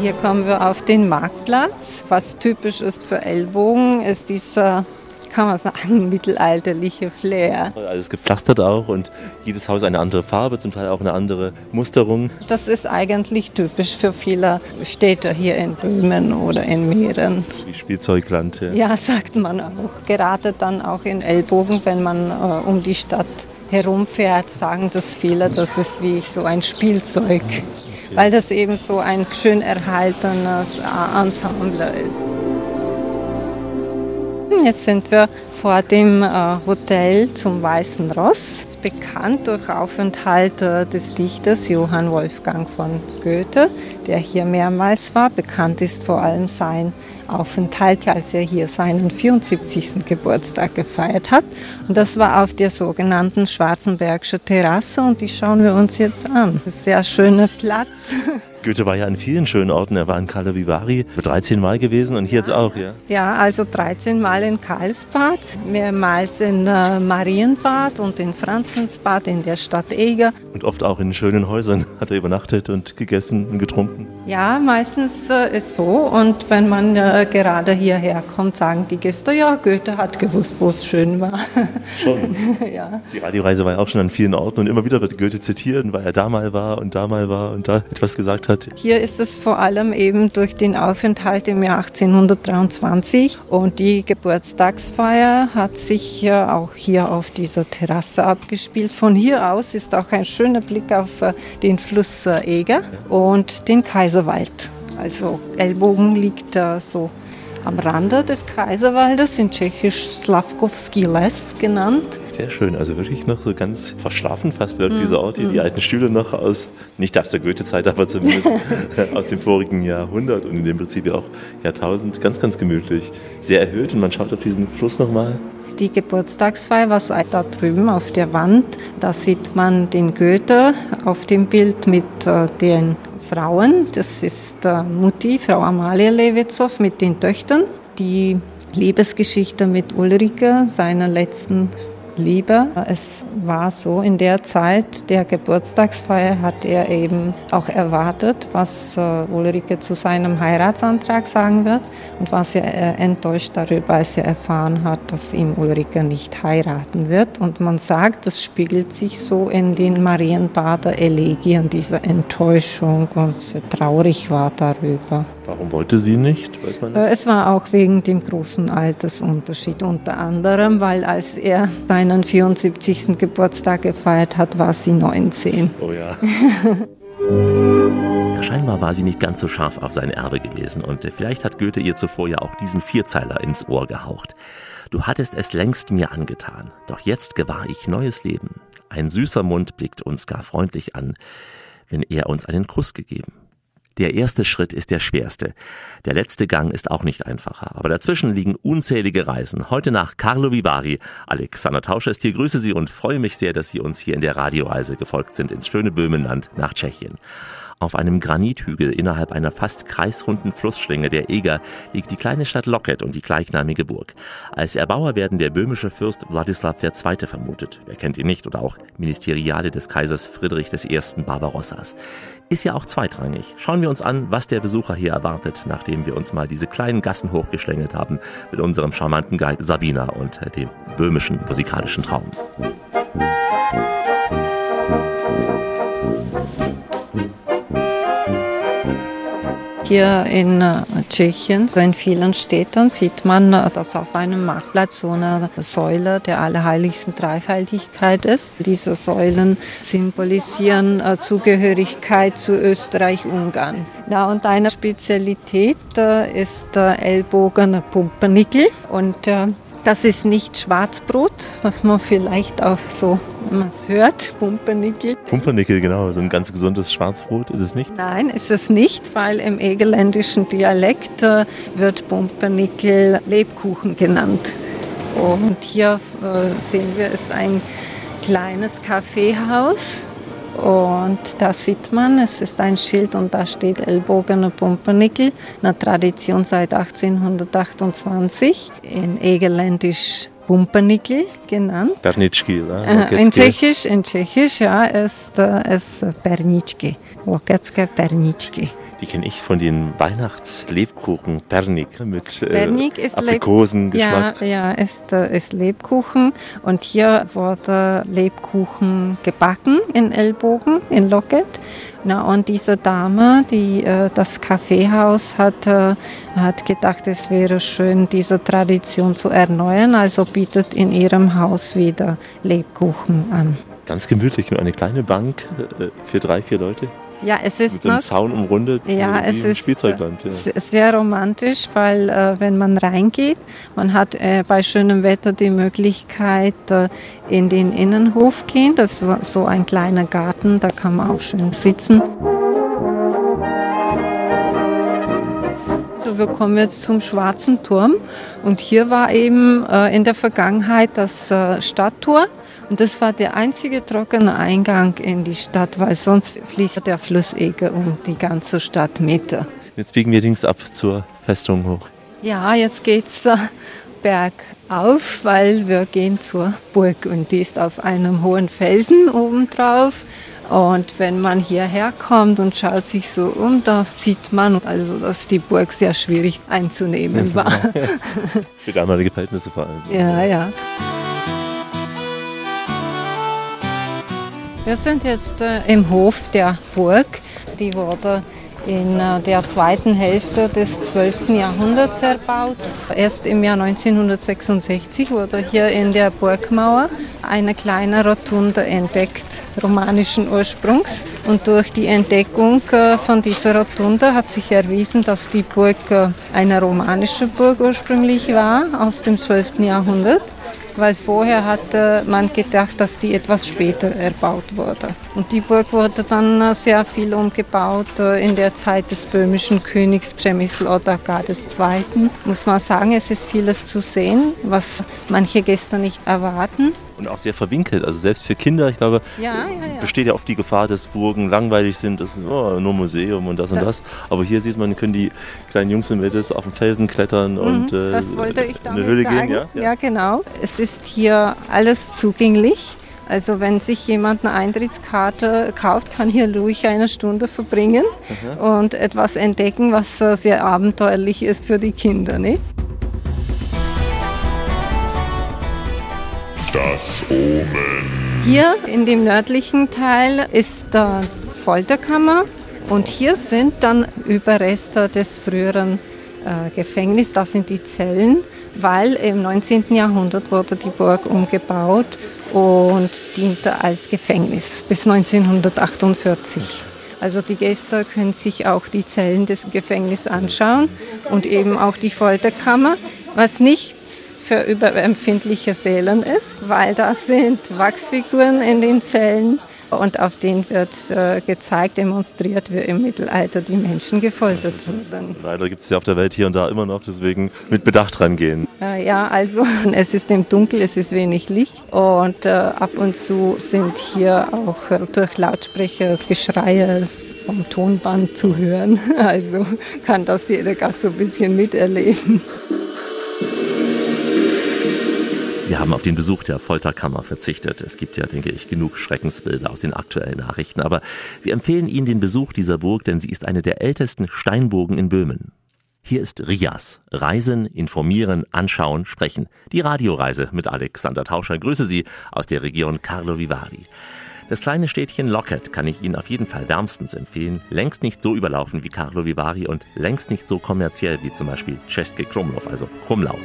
G: Hier kommen wir auf den Marktplatz. Was typisch ist für Ellbogen, ist dieser kann man sagen, mittelalterliche Flair.
B: Alles gepflastert auch und jedes Haus eine andere Farbe, zum Teil auch eine andere Musterung.
G: Das ist eigentlich typisch für viele Städte hier in Böhmen oder in Mähren.
B: Wie Spielzeugland. Ja.
G: ja, sagt man auch. Gerade dann auch in Ellbogen, wenn man äh, um die Stadt herumfährt, sagen das viele, das ist wie so ein Spielzeug. Okay. Weil das eben so ein schön erhaltenes Ensemble ist. Jetzt sind wir vor dem äh, Hotel zum Weißen Ross, bekannt durch Aufenthalt äh, des Dichters Johann Wolfgang von Goethe, der hier mehrmals war. Bekannt ist vor allem sein Aufenthalt, als er hier seinen 74. Geburtstag gefeiert hat. Und das war auf der sogenannten Schwarzenbergsche Terrasse und die schauen wir uns jetzt an. Sehr schöner Platz.
B: Goethe war ja an vielen schönen Orten. Er war in Carlo Vivari 13 Mal gewesen und hier jetzt auch, ja?
G: Ja, also 13 Mal in Karlsbad, mehrmals in äh, Marienbad und in Franzensbad in der Stadt Eger.
B: Und oft auch in schönen Häusern hat er übernachtet und gegessen und getrunken.
G: Ja, meistens äh, ist so. Und wenn man äh, gerade hierher kommt, sagen die Gäste, ja, Goethe hat gewusst, wo es schön war.
B: Schon.
G: ja.
B: Die Radioreise war ja auch schon an vielen Orten und immer wieder wird Goethe zitiert, weil er da mal war und da mal war und da etwas gesagt hat.
G: Hier ist es vor allem eben durch den Aufenthalt im Jahr 1823 und die Geburtstagsfeier hat sich ja auch hier auf dieser Terrasse abgespielt. Von hier aus ist auch ein schöner Blick auf äh, den Fluss äh, Eger und den Kaiserwald. Also Ellbogen liegt da so am Rande des Kaiserwaldes, in Tschechisch Slavkovski Les genannt.
B: Sehr schön, also wirklich noch so ganz verschlafen fast wird dieser Ort hier. Die alten Stühle noch aus, nicht aus der Goethe-Zeit, aber zumindest aus dem vorigen Jahrhundert und in dem Prinzip ja auch Jahrtausend. Ganz, ganz gemütlich. Sehr erhöht und man schaut auf diesen Fluss nochmal.
G: Die Geburtstagsfeier, was da drüben auf der Wand, da sieht man den Goethe auf dem Bild mit äh, den Frauen. Das ist äh, Mutti, Frau Amalia Lewitzow mit den Töchtern. Die Liebesgeschichte mit Ulrike, seiner letzten Liebe. Es war so, in der Zeit der Geburtstagsfeier hat er eben auch erwartet, was äh, Ulrike zu seinem Heiratsantrag sagen wird und war sehr äh, enttäuscht darüber, als er erfahren hat, dass ihm Ulrike nicht heiraten wird. Und man sagt, das spiegelt sich so in den Marienbader Elegien, diese Enttäuschung und sehr traurig war darüber.
B: Warum wollte sie nicht? Weiß man das?
G: Äh, Es war auch wegen dem großen Altersunterschied, unter anderem, weil als er seinen 74. Geburtstag gefeiert hat, war sie 19.
B: Oh ja. Ja, scheinbar war sie nicht ganz so scharf auf sein Erbe gewesen und vielleicht hat Goethe ihr zuvor ja auch diesen Vierzeiler ins Ohr gehaucht. Du hattest es längst mir angetan, doch jetzt gewahr ich neues Leben. Ein süßer Mund blickt uns gar freundlich an, wenn er uns einen Kuss gegeben. Der erste Schritt ist der schwerste. Der letzte Gang ist auch nicht einfacher. Aber dazwischen liegen unzählige Reisen. Heute nach Carlo Vivari. Alexander Tauscher ist hier. Grüße Sie und freue mich sehr, dass Sie uns hier in der Radioreise gefolgt sind ins schöne Böhmenland nach Tschechien. Auf einem Granithügel innerhalb einer fast kreisrunden Flussschlinge der Eger liegt die kleine Stadt Loket und die gleichnamige Burg. Als Erbauer werden der böhmische Fürst Wladislaw II. vermutet. Wer kennt ihn nicht? Oder auch Ministeriale des Kaisers Friedrich I. Barbarossas. Ist ja auch zweitrangig. Schauen wir uns an, was der Besucher hier erwartet, nachdem wir uns mal diese kleinen Gassen hochgeschlängelt haben mit unserem charmanten Guide Sabina und äh, dem böhmischen musikalischen Traum.
G: Hier in äh, Tschechien, in vielen Städten, sieht man, äh, dass auf einem Marktplatz so eine Säule der Allerheiligsten Dreifaltigkeit ist. Diese Säulen symbolisieren äh, Zugehörigkeit zu Österreich-Ungarn. Ja, und eine Spezialität ist der Ellbogen Pumpernickel. Und das ist nicht Schwarzbrot, was man vielleicht auch so, wenn man es hört, Pumpernickel.
B: Pumpernickel, genau, so ein ganz gesundes Schwarzbrot ist es nicht.
G: Nein, ist es nicht, weil im egerländischen Dialekt äh, wird Pumpernickel Lebkuchen genannt. Und hier äh, sehen wir, ist ein kleines Kaffeehaus. Und da sieht man, es ist ein Schild und da steht Ellbogen und Pumpernickel, eine Tradition seit 1828, in Egerländisch Pumpernickel genannt.
B: Bernitschki, oder?
G: Äh, in Tschechisch, in Tschechisch, ja, ist äh, es Perničky. Loketske Perničky.
B: Die kenne ich von den Weihnachtslebkuchen Pernik mit äh,
G: Pernik ist
B: Aprikosengeschmack.
G: Ja, ja, ist, äh, ist Lebkuchen. Und hier wurde Lebkuchen gebacken in Ellbogen, in Locket. Na, und diese Dame, die äh, das Kaffeehaus hat, äh, hat gedacht, es wäre schön, diese Tradition zu erneuern. Also bietet in ihrem Haus wieder Lebkuchen an.
B: Ganz gemütlich, nur eine kleine Bank äh, für drei, vier Leute.
G: Ja, es ist
B: Mit einem
G: noch
B: Zaun umrundet.
G: Ja, es ist
B: Spielzeugland. Ja.
G: se- sehr romantisch, weil äh, wenn man reingeht, man hat äh, bei schönem Wetter die Möglichkeit, äh, in den Innenhof gehen. Das ist so- ein kleiner Garten, da kann man auch schön sitzen. So Also wir kommen jetzt zum Schwarzen Turm und hier war eben äh, in der Vergangenheit das äh, Stadttor und das war der einzige trockene Eingang in die Stadt, weil sonst fließt der Fluss Eger um die ganze Stadt mit.
B: Jetzt biegen wir links ab zur Festung hoch.
G: Ja, jetzt geht's äh, bergauf, weil wir gehen zur Burg und die ist auf einem hohen Felsen obendrauf. Und wenn man hierher kommt und schaut sich so um, da sieht man also, dass die Burg sehr schwierig einzunehmen war.
B: Für damalige Verhältnisse vor allem.
G: Ja, ja. Wir sind jetzt äh, im Hof der Burg. Die wurde in äh, der zweiten Hälfte des 12. Jahrhunderts erbaut. Erst im Jahr 1966 wurde hier in der Burgmauer eine kleine Rotunde entdeckt, romanischen Ursprungs. Und durch die Entdeckung äh, von dieser Rotunde hat sich erwiesen, dass die Burg äh, eine romanische Burg ursprünglich war aus dem 12. Jahrhundert weil vorher hatte man gedacht, dass die etwas später erbaut wurde. Und die Burg wurde dann sehr viel umgebaut äh, in der Zeit des böhmischen Königs Przemysl Otakar II. Muss man sagen, es ist vieles zu sehen, was manche Gäste nicht erwarten
B: und auch sehr verwinkelt. Also selbst für Kinder, ich glaube,
G: ja, ja, ja.
B: besteht ja oft die Gefahr, dass Burgen langweilig sind, das ist oh, nur Museum und das und das. Aber hier sieht man, können die kleinen Jungs und Mädels auf den Felsen klettern mhm, und
G: äh, das wollte ich
B: eine Höhle
G: sagen.
B: gehen.
G: Ja? ja, genau. Es ist hier alles zugänglich. Also wenn sich jemand eine Eintrittskarte kauft, kann hier ruhig eine Stunde verbringen Aha. und etwas entdecken, was sehr abenteuerlich ist für die Kinder. Nicht?
H: Das Omen.
G: Hier in dem nördlichen Teil ist der Folterkammer und hier sind dann Überreste des früheren äh, Gefängnisses, das sind die Zellen, weil im 19. Jahrhundert wurde die Burg umgebaut und diente als Gefängnis bis 1948. Also die Gäste können sich auch die Zellen des Gefängnisses anschauen und eben auch die Folterkammer, was nicht für überempfindliche Seelen ist, weil da sind Wachsfiguren in den Zellen und auf denen wird äh, gezeigt, demonstriert, wie im Mittelalter die Menschen gefoltert wurden.
B: Leider gibt es ja auf der Welt hier und da immer noch, deswegen mit Bedacht rangehen.
G: Äh, ja, also es ist im Dunkel, es ist wenig Licht und äh, ab und zu sind hier auch durch Lautsprecher Geschreie vom Tonband zu hören. Also kann das jeder Gast so ein bisschen miterleben.
B: Wir haben auf den Besuch der Folterkammer verzichtet. Es gibt ja, denke ich, genug Schreckensbilder aus den aktuellen Nachrichten. Aber wir empfehlen Ihnen den Besuch dieser Burg, denn sie ist eine der ältesten Steinburgen in Böhmen. Hier ist Rias. Reisen, informieren, anschauen, sprechen. Die Radioreise mit Alexander Tauscher. Grüße Sie aus der Region Carlo Vivari. Das kleine Städtchen Locket kann ich Ihnen auf jeden Fall wärmstens empfehlen. Längst nicht so überlaufen wie Carlo Vivari und längst nicht so kommerziell wie zum Beispiel Czeske Krumlov, also Krumlau.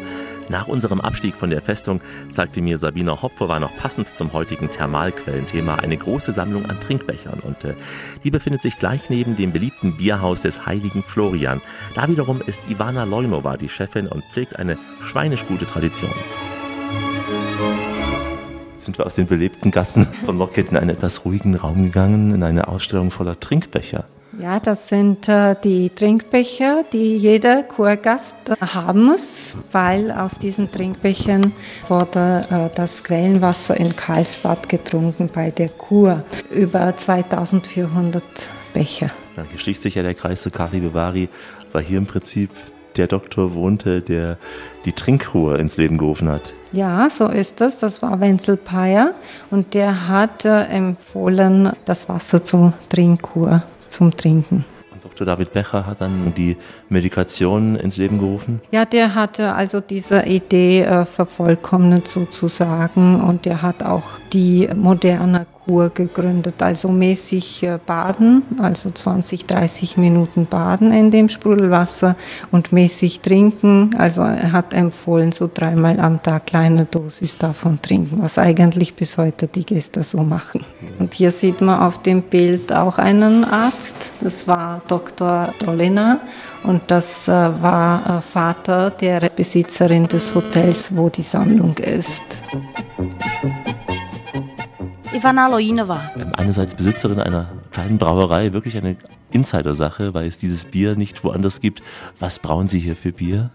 B: Nach unserem Abstieg von der Festung zeigte mir Sabina Hopfer noch passend zum heutigen Thermalquellenthema eine große Sammlung an Trinkbechern und äh, die befindet sich gleich neben dem beliebten Bierhaus des heiligen Florian. Da wiederum ist Ivana Leunova die Chefin und pflegt eine schweinisch gute Tradition sind wir aus den belebten Gassen von Lockett in einen etwas ruhigen Raum gegangen, in eine Ausstellung voller Trinkbecher.
G: Ja, das sind äh, die Trinkbecher, die jeder Kurgast äh, haben muss, weil aus diesen Trinkbechern wurde äh, das Quellenwasser in Karlsbad getrunken bei der Kur. Über 2400 Becher.
B: Hier schließt sich ja der Kreis zu Kari Vivari, weil hier im Prinzip der Doktor wohnte, der die Trinkruhe ins Leben gerufen hat.
G: Ja, so ist es. Das war Wenzel Peyer und der hat äh, empfohlen, das Wasser zur Trinkkur zum Trinken.
B: Und Dr. David Becher hat dann die Medikation ins Leben gerufen?
G: Ja, der hatte also diese Idee äh, vervollkommnet sozusagen und der hat auch die moderne Kur gegründet, also mäßig äh, baden, also 20, 30 Minuten baden in dem Sprudelwasser und mäßig trinken. Also er hat empfohlen, so dreimal am Tag kleine Dosis davon trinken, was eigentlich bis heute die Gäste so machen. Und hier sieht man auf dem Bild auch einen Arzt, das war Dr. Dolina und das äh, war äh, Vater der Besitzerin des Hotels, wo die Sammlung ist.
I: Ivana Loinova.
B: Einerseits Besitzerin einer kleinen Brauerei, wirklich eine Insider-Sache, weil es dieses Bier nicht woanders gibt. Was brauen Sie hier für Bier?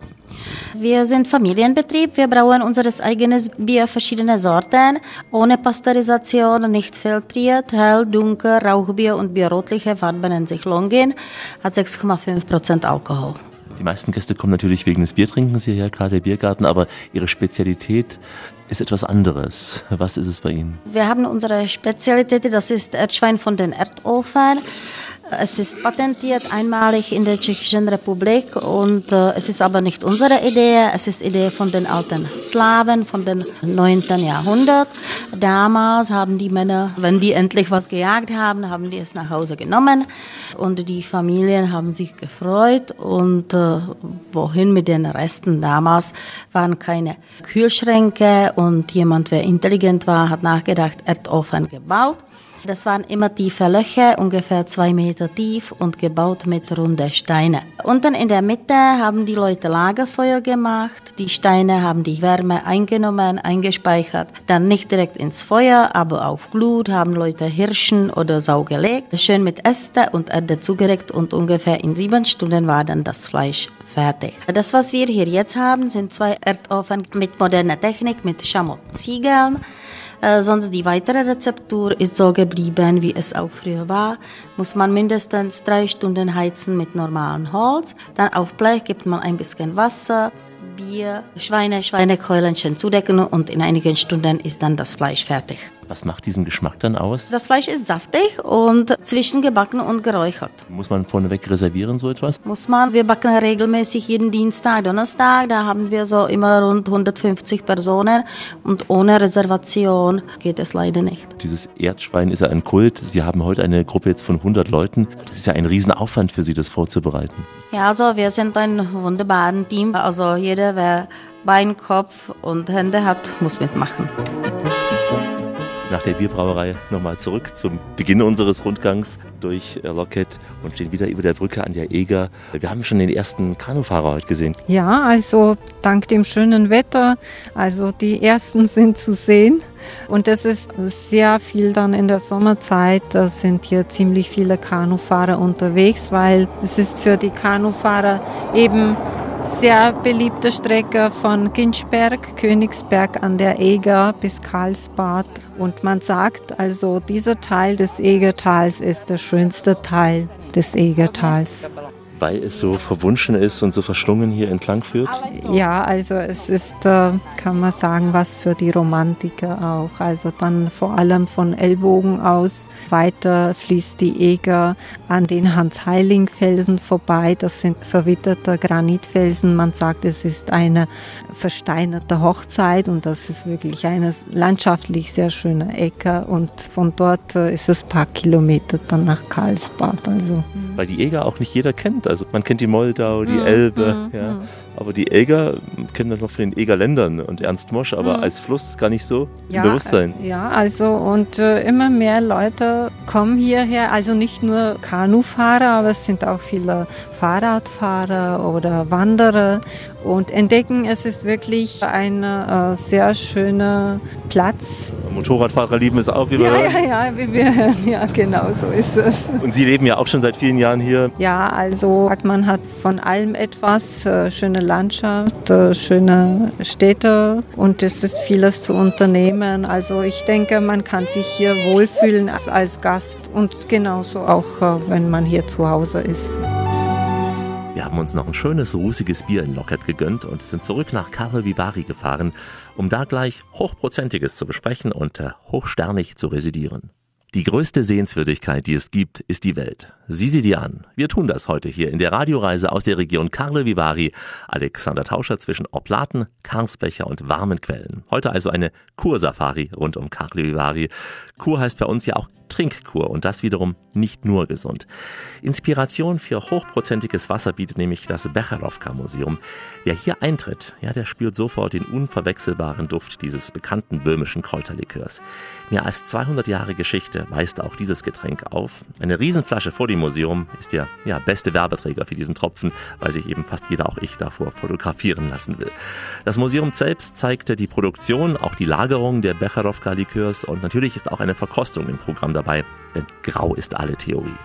I: Wir sind Familienbetrieb. Wir brauen unser eigenes Bier, verschiedene Sorten, ohne Pasteurisation, nicht filtriert, hell, dunkel, Rauchbier und bierrotliche Farben nennt sich Longin, hat 6,5 Prozent Alkohol.
B: Die meisten Gäste kommen natürlich wegen des Biertrinkens hierher, klar der Biergarten, aber Ihre Spezialität ist etwas anderes. Was ist es bei Ihnen?
I: Wir haben unsere Spezialität, das ist Erdschwein von den Erdofen. Es ist patentiert einmalig in der Tschechischen Republik und äh, es ist aber nicht unsere Idee, es ist Idee von den alten Slawen von dem 9. Jahrhundert. Damals haben die Männer, wenn die endlich was gejagt haben, haben die es nach Hause genommen und die Familien haben sich gefreut und äh, wohin mit den Resten? Damals waren keine Kühlschränke und jemand, wer intelligent war, hat nachgedacht, Erdofen gebaut. Das waren immer tiefe Löcher, ungefähr zwei Meter tief und gebaut mit runden Steinen. Unten in der Mitte haben die Leute Lagerfeuer gemacht. Die Steine haben die Wärme eingenommen, eingespeichert. Dann nicht direkt ins Feuer, aber auf Glut haben Leute Hirschen oder Sau gelegt. Schön mit Äste und Erde zugeregt und ungefähr in sieben Stunden war dann das Fleisch fertig. Das, was wir hier jetzt haben, sind zwei Erdofen mit moderner Technik, mit Schamot-Ziegeln. Äh, sonst die weitere Rezeptur ist so geblieben, wie es auch früher war. Muss man mindestens drei Stunden heizen mit normalem Holz. Dann auf Blech gibt man ein bisschen Wasser, Bier, Schweine, Schweinekeulenchen zudecken und in einigen Stunden ist dann das Fleisch fertig.
B: Was macht diesen Geschmack dann aus?
I: Das Fleisch ist saftig und zwischengebacken und geräuchert.
B: Muss man vorneweg reservieren so etwas?
I: Muss man. Wir backen regelmäßig jeden Dienstag, Donnerstag. Da haben wir so immer rund 150 Personen und ohne Reservation geht es leider nicht.
B: Dieses Erdschwein ist ja ein Kult. Sie haben heute eine Gruppe jetzt von 100 Leuten. Das ist ja ein Riesenaufwand für Sie, das vorzubereiten.
I: Ja, also wir sind ein wunderbares Team. Also jeder, wer Bein, Kopf und Hände hat, muss mitmachen
B: nach der Bierbrauerei nochmal zurück zum Beginn unseres Rundgangs durch äh, Locket und stehen wieder über der Brücke an der Eger. Wir haben schon den ersten Kanufahrer heute gesehen.
G: Ja, also dank dem schönen Wetter. Also die ersten sind zu sehen. Und das ist sehr viel dann in der Sommerzeit. Da sind hier ziemlich viele Kanufahrer unterwegs, weil es ist für die Kanufahrer eben sehr beliebte Strecke von Ginchberg, Königsberg an der Eger bis Karlsbad. Und man sagt also, dieser Teil des Egertals ist der schönste Teil des Egertals
B: weil es so verwunschen ist und so verschlungen hier entlang führt?
G: Ja, also es ist, äh, kann man sagen, was für die Romantiker auch. Also dann vor allem von Ellbogen aus weiter fließt die Eger an den Hans-Heiling-Felsen vorbei. Das sind verwitterte Granitfelsen. Man sagt, es ist eine versteinerte Hochzeit und das ist wirklich eine landschaftlich sehr schöne Ecke und von dort äh, ist es ein paar Kilometer dann nach Karlsbad. Also.
B: Weil die Eger auch nicht jeder kennt. Also man kennt die Moldau, die mhm. Elbe, mhm. ja. aber die Eger kennen das noch von den Egerländern und Ernst Mosch, aber als Fluss gar nicht so ja, im Bewusstsein.
G: Ja, also und äh, immer mehr Leute kommen hierher, also nicht nur Kanufahrer, aber es sind auch viele Fahrradfahrer oder Wanderer und entdecken, es ist wirklich ein äh, sehr schöner Platz.
B: Motorradfahrer lieben es auch,
G: wie wir ja, hören. Ja, ja, wie wir hören, ja, genau so ist es.
B: Und Sie leben ja auch schon seit vielen Jahren hier.
G: Ja, also man hat von allem etwas, äh, schöne Landschaft, äh, schöne Städte und es ist vieles zu unternehmen. Also ich denke, man kann sich hier wohlfühlen als, als Gast und genauso auch, äh, wenn man hier zu Hause ist.
B: Wir haben uns noch ein schönes, rußiges Bier in Lockett gegönnt und sind zurück nach Karl Vivari gefahren, um da gleich Hochprozentiges zu besprechen und äh, hochsternig zu residieren. Die größte Sehenswürdigkeit, die es gibt, ist die Welt. Sieh sie dir an. Wir tun das heute hier in der Radioreise aus der Region Karle Vivari. Alexander Tauscher zwischen Oplaten, Karlsbecher und warmen Quellen. Heute also eine Kursafari rund um Karle Vivari. Kur heißt bei uns ja auch Trinkkur und das wiederum nicht nur gesund. Inspiration für hochprozentiges Wasser bietet nämlich das Becherowka Museum. Wer hier eintritt, ja, der spürt sofort den unverwechselbaren Duft dieses bekannten böhmischen Kräuterlikörs. Mehr als 200 Jahre Geschichte weist auch dieses Getränk auf. Eine Riesenflasche vor dem Museum ist der ja, beste Werbeträger für diesen Tropfen, weil sich eben fast jeder, auch ich, davor fotografieren lassen will. Das Museum selbst zeigte die Produktion, auch die Lagerung der Becherowka Likörs und natürlich ist auch eine Verkostung im Programm dabei dabei, denn grau ist alle Theorie.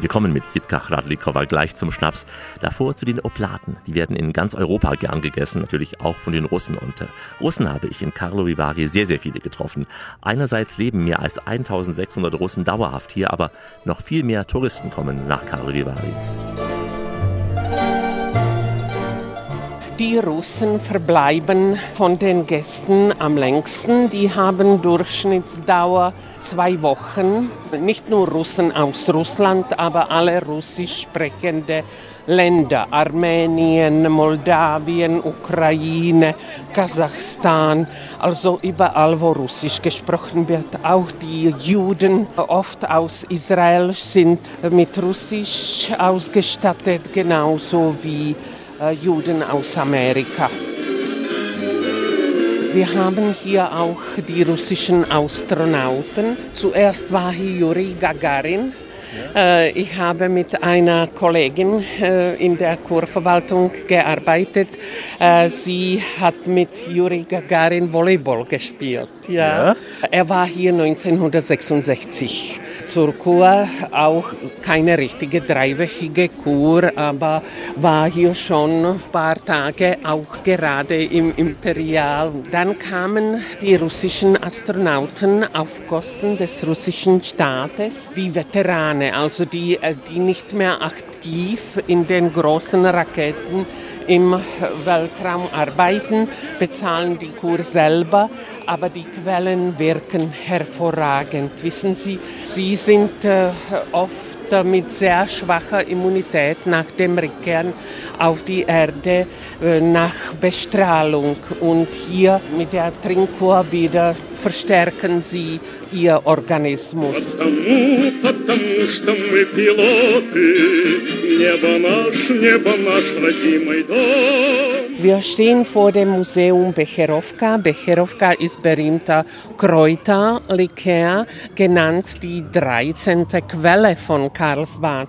B: Wir kommen mit Jitka Radlikova gleich zum Schnaps. Davor zu den Oplaten. Die werden in ganz Europa gern gegessen, natürlich auch von den Russen. Und äh, Russen habe ich in Karlovy Vary sehr, sehr viele getroffen. Einerseits leben mehr als 1600 Russen dauerhaft hier, aber noch viel mehr Touristen kommen nach Karlovy Vary.
C: Die Russen verbleiben von den Gästen am längsten. Die haben Durchschnittsdauer zwei Wochen. Nicht nur Russen aus Russland, aber alle russisch sprechende Länder, Armenien, Moldawien, Ukraine, Kasachstan, also überall, wo Russisch gesprochen wird. Auch die Juden, oft aus Israel, sind mit Russisch ausgestattet, genauso wie Juden aus Amerika. Wir haben hier auch die russischen Astronauten. Zuerst war hier Juri Gagarin, äh, ich habe mit einer Kollegin äh, in der Kurverwaltung gearbeitet. Äh, sie hat mit Juri Gagarin Volleyball gespielt. Ja. ja. Er war hier 1966 zur Kur, auch keine richtige dreiwöchige Kur, aber war hier schon ein paar Tage, auch gerade im Imperial. Dann kamen die russischen Astronauten auf Kosten des russischen Staates, die Veteranen Sterne, also die, äh, die nicht mehr aktiv in den großen Raketen im Weltraum arbeiten, bezahlen die Kur selber, aber die Quellen wirken hervorragend. Wissen Sie, sie sind äh, oft mit sehr schwacher Immunität nach dem Rückkehren auf die Erde äh, nach Bestrahlung. Und hier mit der Trinkkur wieder verstärken sie ihr Organismus.
H: Потому, потому что мы пилоты, небо наш, небо наш родимый дом.
C: Wir stehen vor dem Museum Becherovka. Becherovka ist berühmter Kräuterlikör, genannt die 13. Quelle von Karlsbad.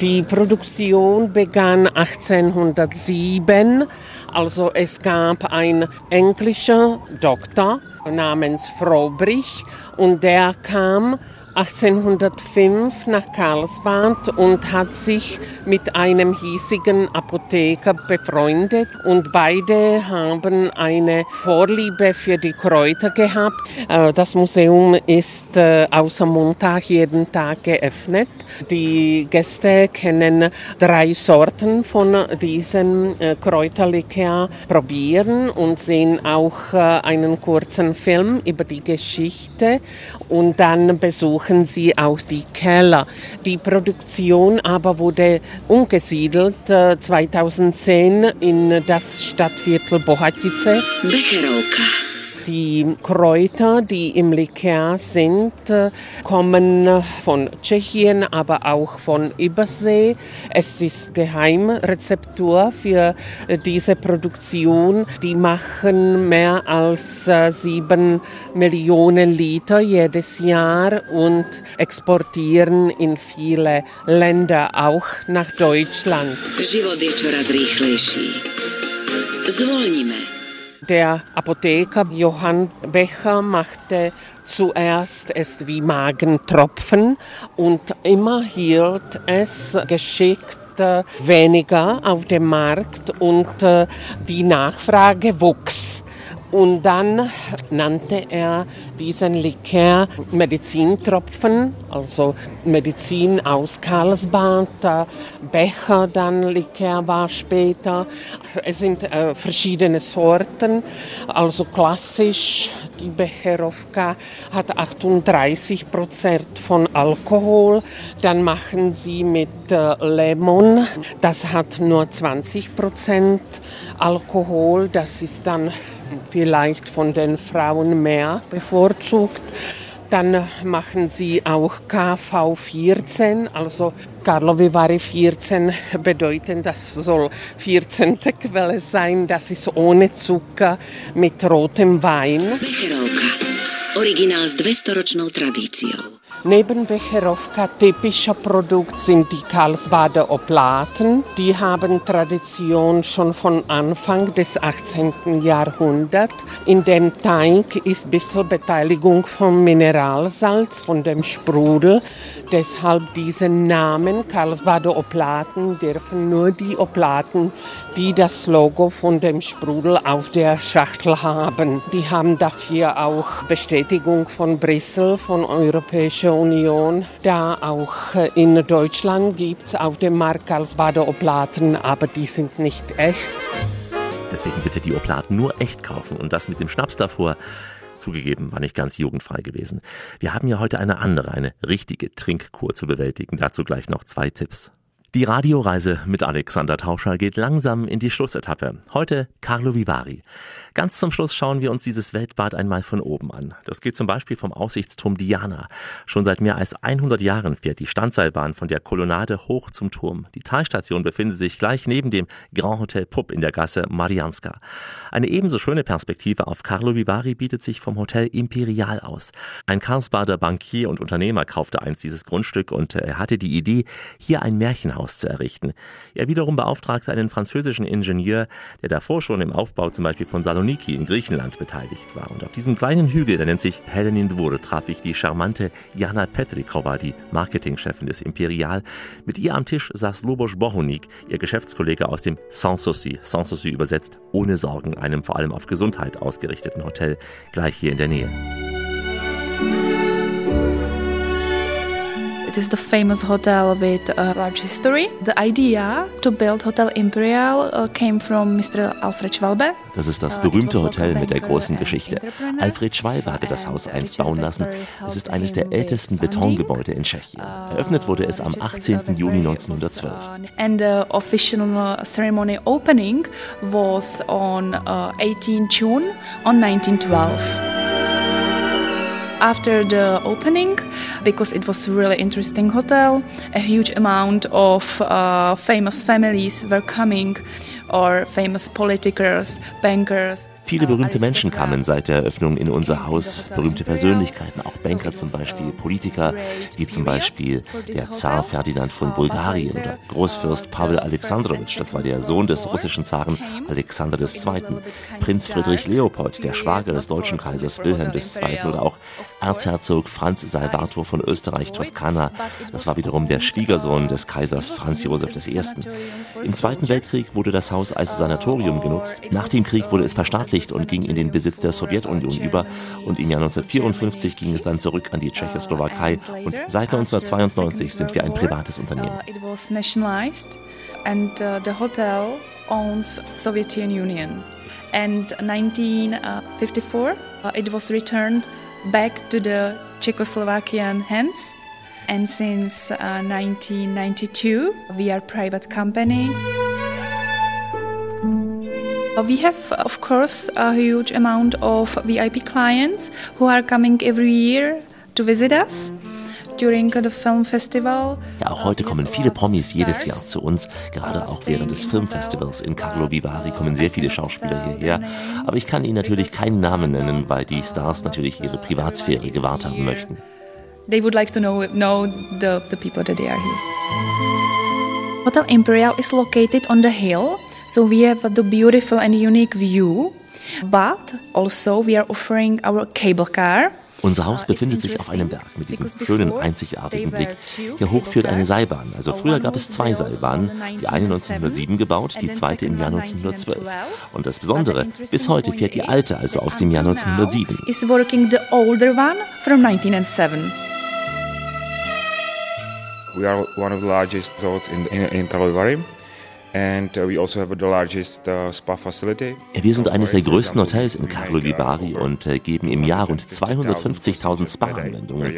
C: Die Produktion begann 1807, also es gab einen englischen Doktor namens Frobrich und der kam 1805 nach Karlsbad und hat sich mit einem hiesigen Apotheker befreundet und beide haben eine Vorliebe für die Kräuter gehabt. Äh, das Museum ist äh, außer Montag jeden Tag geöffnet. Die Gäste können drei Sorten von diesem äh, Kräuterlikör probieren und sehen auch einen kurzen Film über die Geschichte und dann besuchen sie auch die Keller. Die Produktion aber wurde umgesiedelt 2010 äh, in das Stadtviertel Bohatice. Becherovka. Die Kräuter, die im Likör sind, kommen von Tschechien, aber auch von Übersee. Es ist Geheimrezeptur für diese Produktion. Die machen mehr als äh, sieben Millionen Liter jedes Jahr und exportieren in viele Länder, auch nach Deutschland. Život je čoraz rýchlejší. Zvolníme. Der Apotheker Johann Becher machte zuerst es wie Magentropfen und immer hielt es geschickt weniger auf dem Markt und äh, die Nachfrage wuchs. Und dann nannte er diesen Likör Medizintropfen, also Medizin aus Karlsbad. Becher dann Likör war später. Es sind äh, verschiedene Sorten, also klassisch die Becherovka hat 38 Prozent von Alkohol. Dann machen sie mit äh, Lemon, das hat nur 20 Prozent Alkohol. Das ist dann vielleicht von den Frauen mehr bevorzugt. Dann machen sie auch KV14, also Karlovy Vary 14 bedeuten, das soll 14. Quelle sein, das ist ohne Zucker mit rotem Wein.
J: Becherovka. S 200-ročnou tradíciou.
C: Neben Becherowka typischer Produkt sind die Karlsbader Oblaten. Die haben Tradition schon von Anfang des 18. Jahrhunderts. In dem Teig ist ein bisschen Beteiligung vom Mineralsalz, von dem Sprudel. Deshalb diesen Namen Karlsbader Oblaten dürfen nur die Oblaten, die das Logo von dem Sprudel auf der Schachtel haben. Die haben dafür auch Bestätigung von Brüssel, von Europäischer Union. Da auch in Deutschland gibt es auf dem Markt Karlsbader Oblaten, aber die sind nicht echt.
B: Deswegen bitte die Oblaten nur echt kaufen und das mit dem Schnaps davor. Zugegeben, war nicht ganz jugendfrei gewesen. Wir haben ja heute eine andere, eine richtige Trinkkur zu bewältigen. Dazu gleich noch zwei Tipps. Die Radioreise mit Alexander Tauscher geht langsam in die Schlussetappe. Heute Carlo Vivari. Ganz zum Schluss schauen wir uns dieses Weltbad einmal von oben an. Das geht zum Beispiel vom Aussichtsturm Diana. Schon seit mehr als 100 Jahren fährt die Standseilbahn von der Kolonnade hoch zum Turm. Die Talstation befindet sich gleich neben dem Grand Hotel Pupp in der Gasse Marianska. Eine ebenso schöne Perspektive auf Carlo Vivari bietet sich vom Hotel Imperial aus. Ein Karlsbader Bankier und Unternehmer kaufte einst dieses Grundstück und er hatte die Idee, hier ein Märchenhaus zu errichten. Er wiederum beauftragte einen französischen Ingenieur, der davor schon im Aufbau zum Beispiel von Salon Thessaloniki in Griechenland beteiligt war. Und auf diesem kleinen Hügel, der nennt sich Helenin Dvor, traf ich die charmante Jana Petrikova, die Marketingchefin des Imperial. Mit ihr am Tisch saß Lubos Bohunik, ihr Geschäftskollege aus dem Sanssouci. Sanssouci übersetzt ohne Sorgen, einem vor allem auf Gesundheit ausgerichteten Hotel, gleich hier in der Nähe.
J: It is the famous hotel with a large history. The idea to build Hotel Imperial uh, came from Mr. Alfred Schwalbe.
B: Das ist das berühmte Hotel mit der großen Geschichte. Alfred Schwalbe hatte das Haus einst bauen lassen. Es ist eines der ältesten Betongebäude in Tschechien. Eröffnet wurde es am 18. Juni 1912.
J: And the official uh, ceremony opening was on 18 uh, June on 1912 after the opening because it was a really interesting hotel. A huge amount of uh, famous families were coming or famous politicians, bankers
B: Viele berühmte Menschen kamen seit der Eröffnung in unser Haus, berühmte Persönlichkeiten, auch Banker zum Beispiel, Politiker, wie zum Beispiel der Zar Ferdinand von Bulgarien oder Großfürst Pavel Alexandrowitsch, das war der Sohn des russischen Zaren Alexander II., Prinz Friedrich Leopold, der Schwager des deutschen Kaisers Wilhelm II. oder auch Erzherzog Franz Salvator von Österreich-Toskana, das war wiederum der Schwiegersohn des Kaisers Franz Josef I. Im Zweiten Weltkrieg wurde das Haus als Sanatorium genutzt, nach dem Krieg wurde es verstaatlicht verstaatlicht und ging in den Besitz der Sowjetunion über. Und im Jahr 1954 ging es dann zurück an die Tschechoslowakei. Und seit 1992 sind wir ein privates Unternehmen.
J: Uh, and uh, the hotel owns Soviet Union. And 1954 uh, it was returned back to the Czechoslovakian hands. And since uh, 1992 we are private company. We have, of course, a huge amount of VIP clients who are coming every year to visit us. During the film festival.
B: Ja, auch heute kommen viele Promis jedes Jahr zu uns. Gerade auch während des Filmfestivals in Carlo Vivari kommen sehr viele Schauspieler hierher. Aber ich kann Ihnen natürlich keinen Namen nennen, weil die Stars natürlich ihre Privatsphäre gewahrt haben möchten.
J: They would like to know, know the, the people that they are here. Hotel Imperial is located on the hill So we have the beautiful and unique view, but also we are offering our cable car.
B: Unser Haus befindet sich auf einem Berg mit diesem schönen, einzigartigen Blick. Hier hoch führt eine Seilbahn. Also früher gab es zwei Seilbahnen, die eine 1907 gebaut, die zweite im Jahr 1912. Und das Besondere, bis heute fährt die alte, also aus dem Jahr 1907.
J: Is working the older one from 1907.
K: We are one of the largest resorts in, in, in
B: Wir sind eines der größten Hotels in Karlovy Vary und äh, geben im Jahr rund 250.000 Spa-Anwendungen.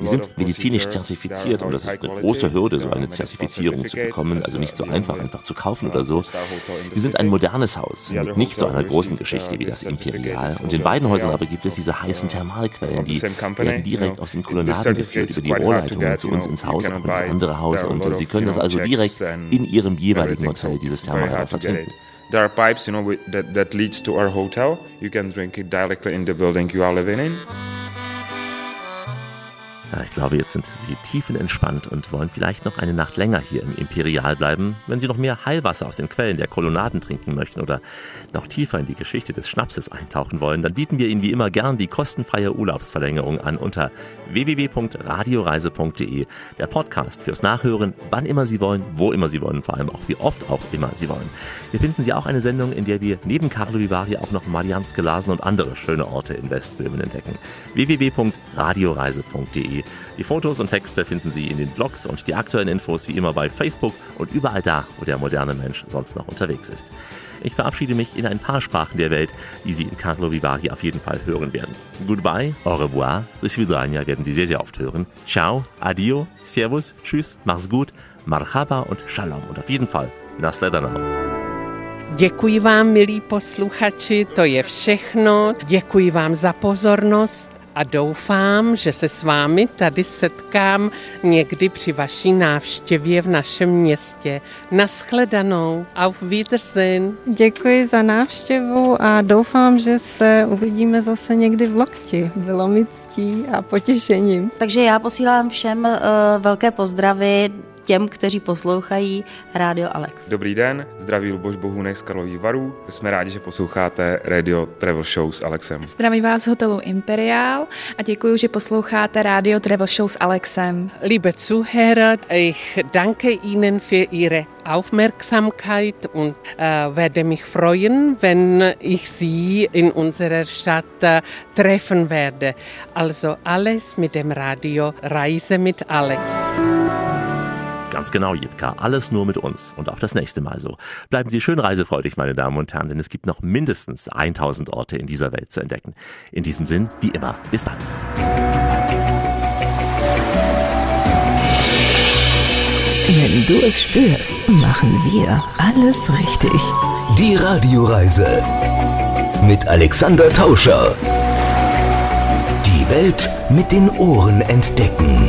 B: Die sind medizinisch zertifiziert und das ist eine große Hürde, so eine Zertifizierung zu bekommen, also nicht so einfach, einfach zu kaufen oder so. Wir sind ein modernes Haus mit nicht so einer großen Geschichte wie das Imperial. Und in beiden Häusern aber gibt es diese heißen Thermalquellen, die werden direkt aus den Kolonnaden geführt über die Rohrleitungen zu uns ins Haus, auch ins andere Haus. Und Sie können das also direkt in Ihrem jeweiligen Hotel Hotel dieses Thermalwasser trinken.
K: There are pipes, you know, that, that leads to our hotel. You can drink it directly in the building you are living in.
B: Ich glaube, jetzt sind Sie tiefenentspannt und wollen vielleicht noch eine Nacht länger hier im Imperial bleiben. Wenn Sie noch mehr Heilwasser aus den Quellen der Kolonnaden trinken möchten oder noch tiefer in die Geschichte des Schnapses eintauchen wollen, dann bieten wir Ihnen wie immer gern die kostenfreie Urlaubsverlängerung an unter www.radioreise.de. Der Podcast fürs Nachhören, wann immer Sie wollen, wo immer Sie wollen, vor allem auch wie oft auch immer Sie wollen. Hier finden Sie auch eine Sendung, in der wir neben Carlo Vivari auch noch Marianske Lasen und andere schöne Orte in Westböhmen entdecken. www.radioreise.de die Fotos und Texte finden Sie in den Blogs und die aktuellen Infos wie immer bei Facebook und überall da, wo der moderne Mensch sonst noch unterwegs ist. Ich verabschiede mich in ein paar Sprachen der Welt, die Sie in Carlo Vivari auf jeden Fall hören werden. Goodbye, au revoir, do svidania werden Sie sehr, sehr oft hören. Ciao, adio, servus, tschüss, mach's gut, marhaba und shalom und auf jeden Fall nasledanou.
C: Děkuji vám, milí posluchači, to je všechno. Děkuji vám za pozornost a doufám, že se s vámi tady setkám někdy při vaší návštěvě v našem městě. Naschledanou, auf Wiedersehen.
G: Děkuji za návštěvu a doufám, že se uvidíme zase někdy v Lokti. Bylo mi ctí a potěšením.
I: Takže já posílám všem uh, velké pozdravy těm, kteří poslouchají Radio Alex.
K: Dobrý den, zdraví Luboš Bohunek z Karlových varů. Jsme rádi, že posloucháte Radio Travel Show s Alexem.
J: Zdraví vás z hotelu Imperial a děkuji, že posloucháte Radio Travel Show s Alexem.
C: Liebe Zuhörer, ich danke Ihnen für Ihre Aufmerksamkeit und äh, werde mich freuen, wenn ich Sie in unserer Stadt äh, treffen werde. Also alles mit dem Radio Reise mit Alex.
B: Ganz genau, Jitka. Alles nur mit uns. Und auch das nächste Mal so. Bleiben Sie schön reisefreudig, meine Damen und Herren, denn es gibt noch mindestens 1000 Orte in dieser Welt zu entdecken. In diesem Sinn, wie immer, bis bald.
A: Wenn du es spürst, machen wir alles richtig. Die Radioreise mit Alexander Tauscher. Die Welt mit den Ohren entdecken.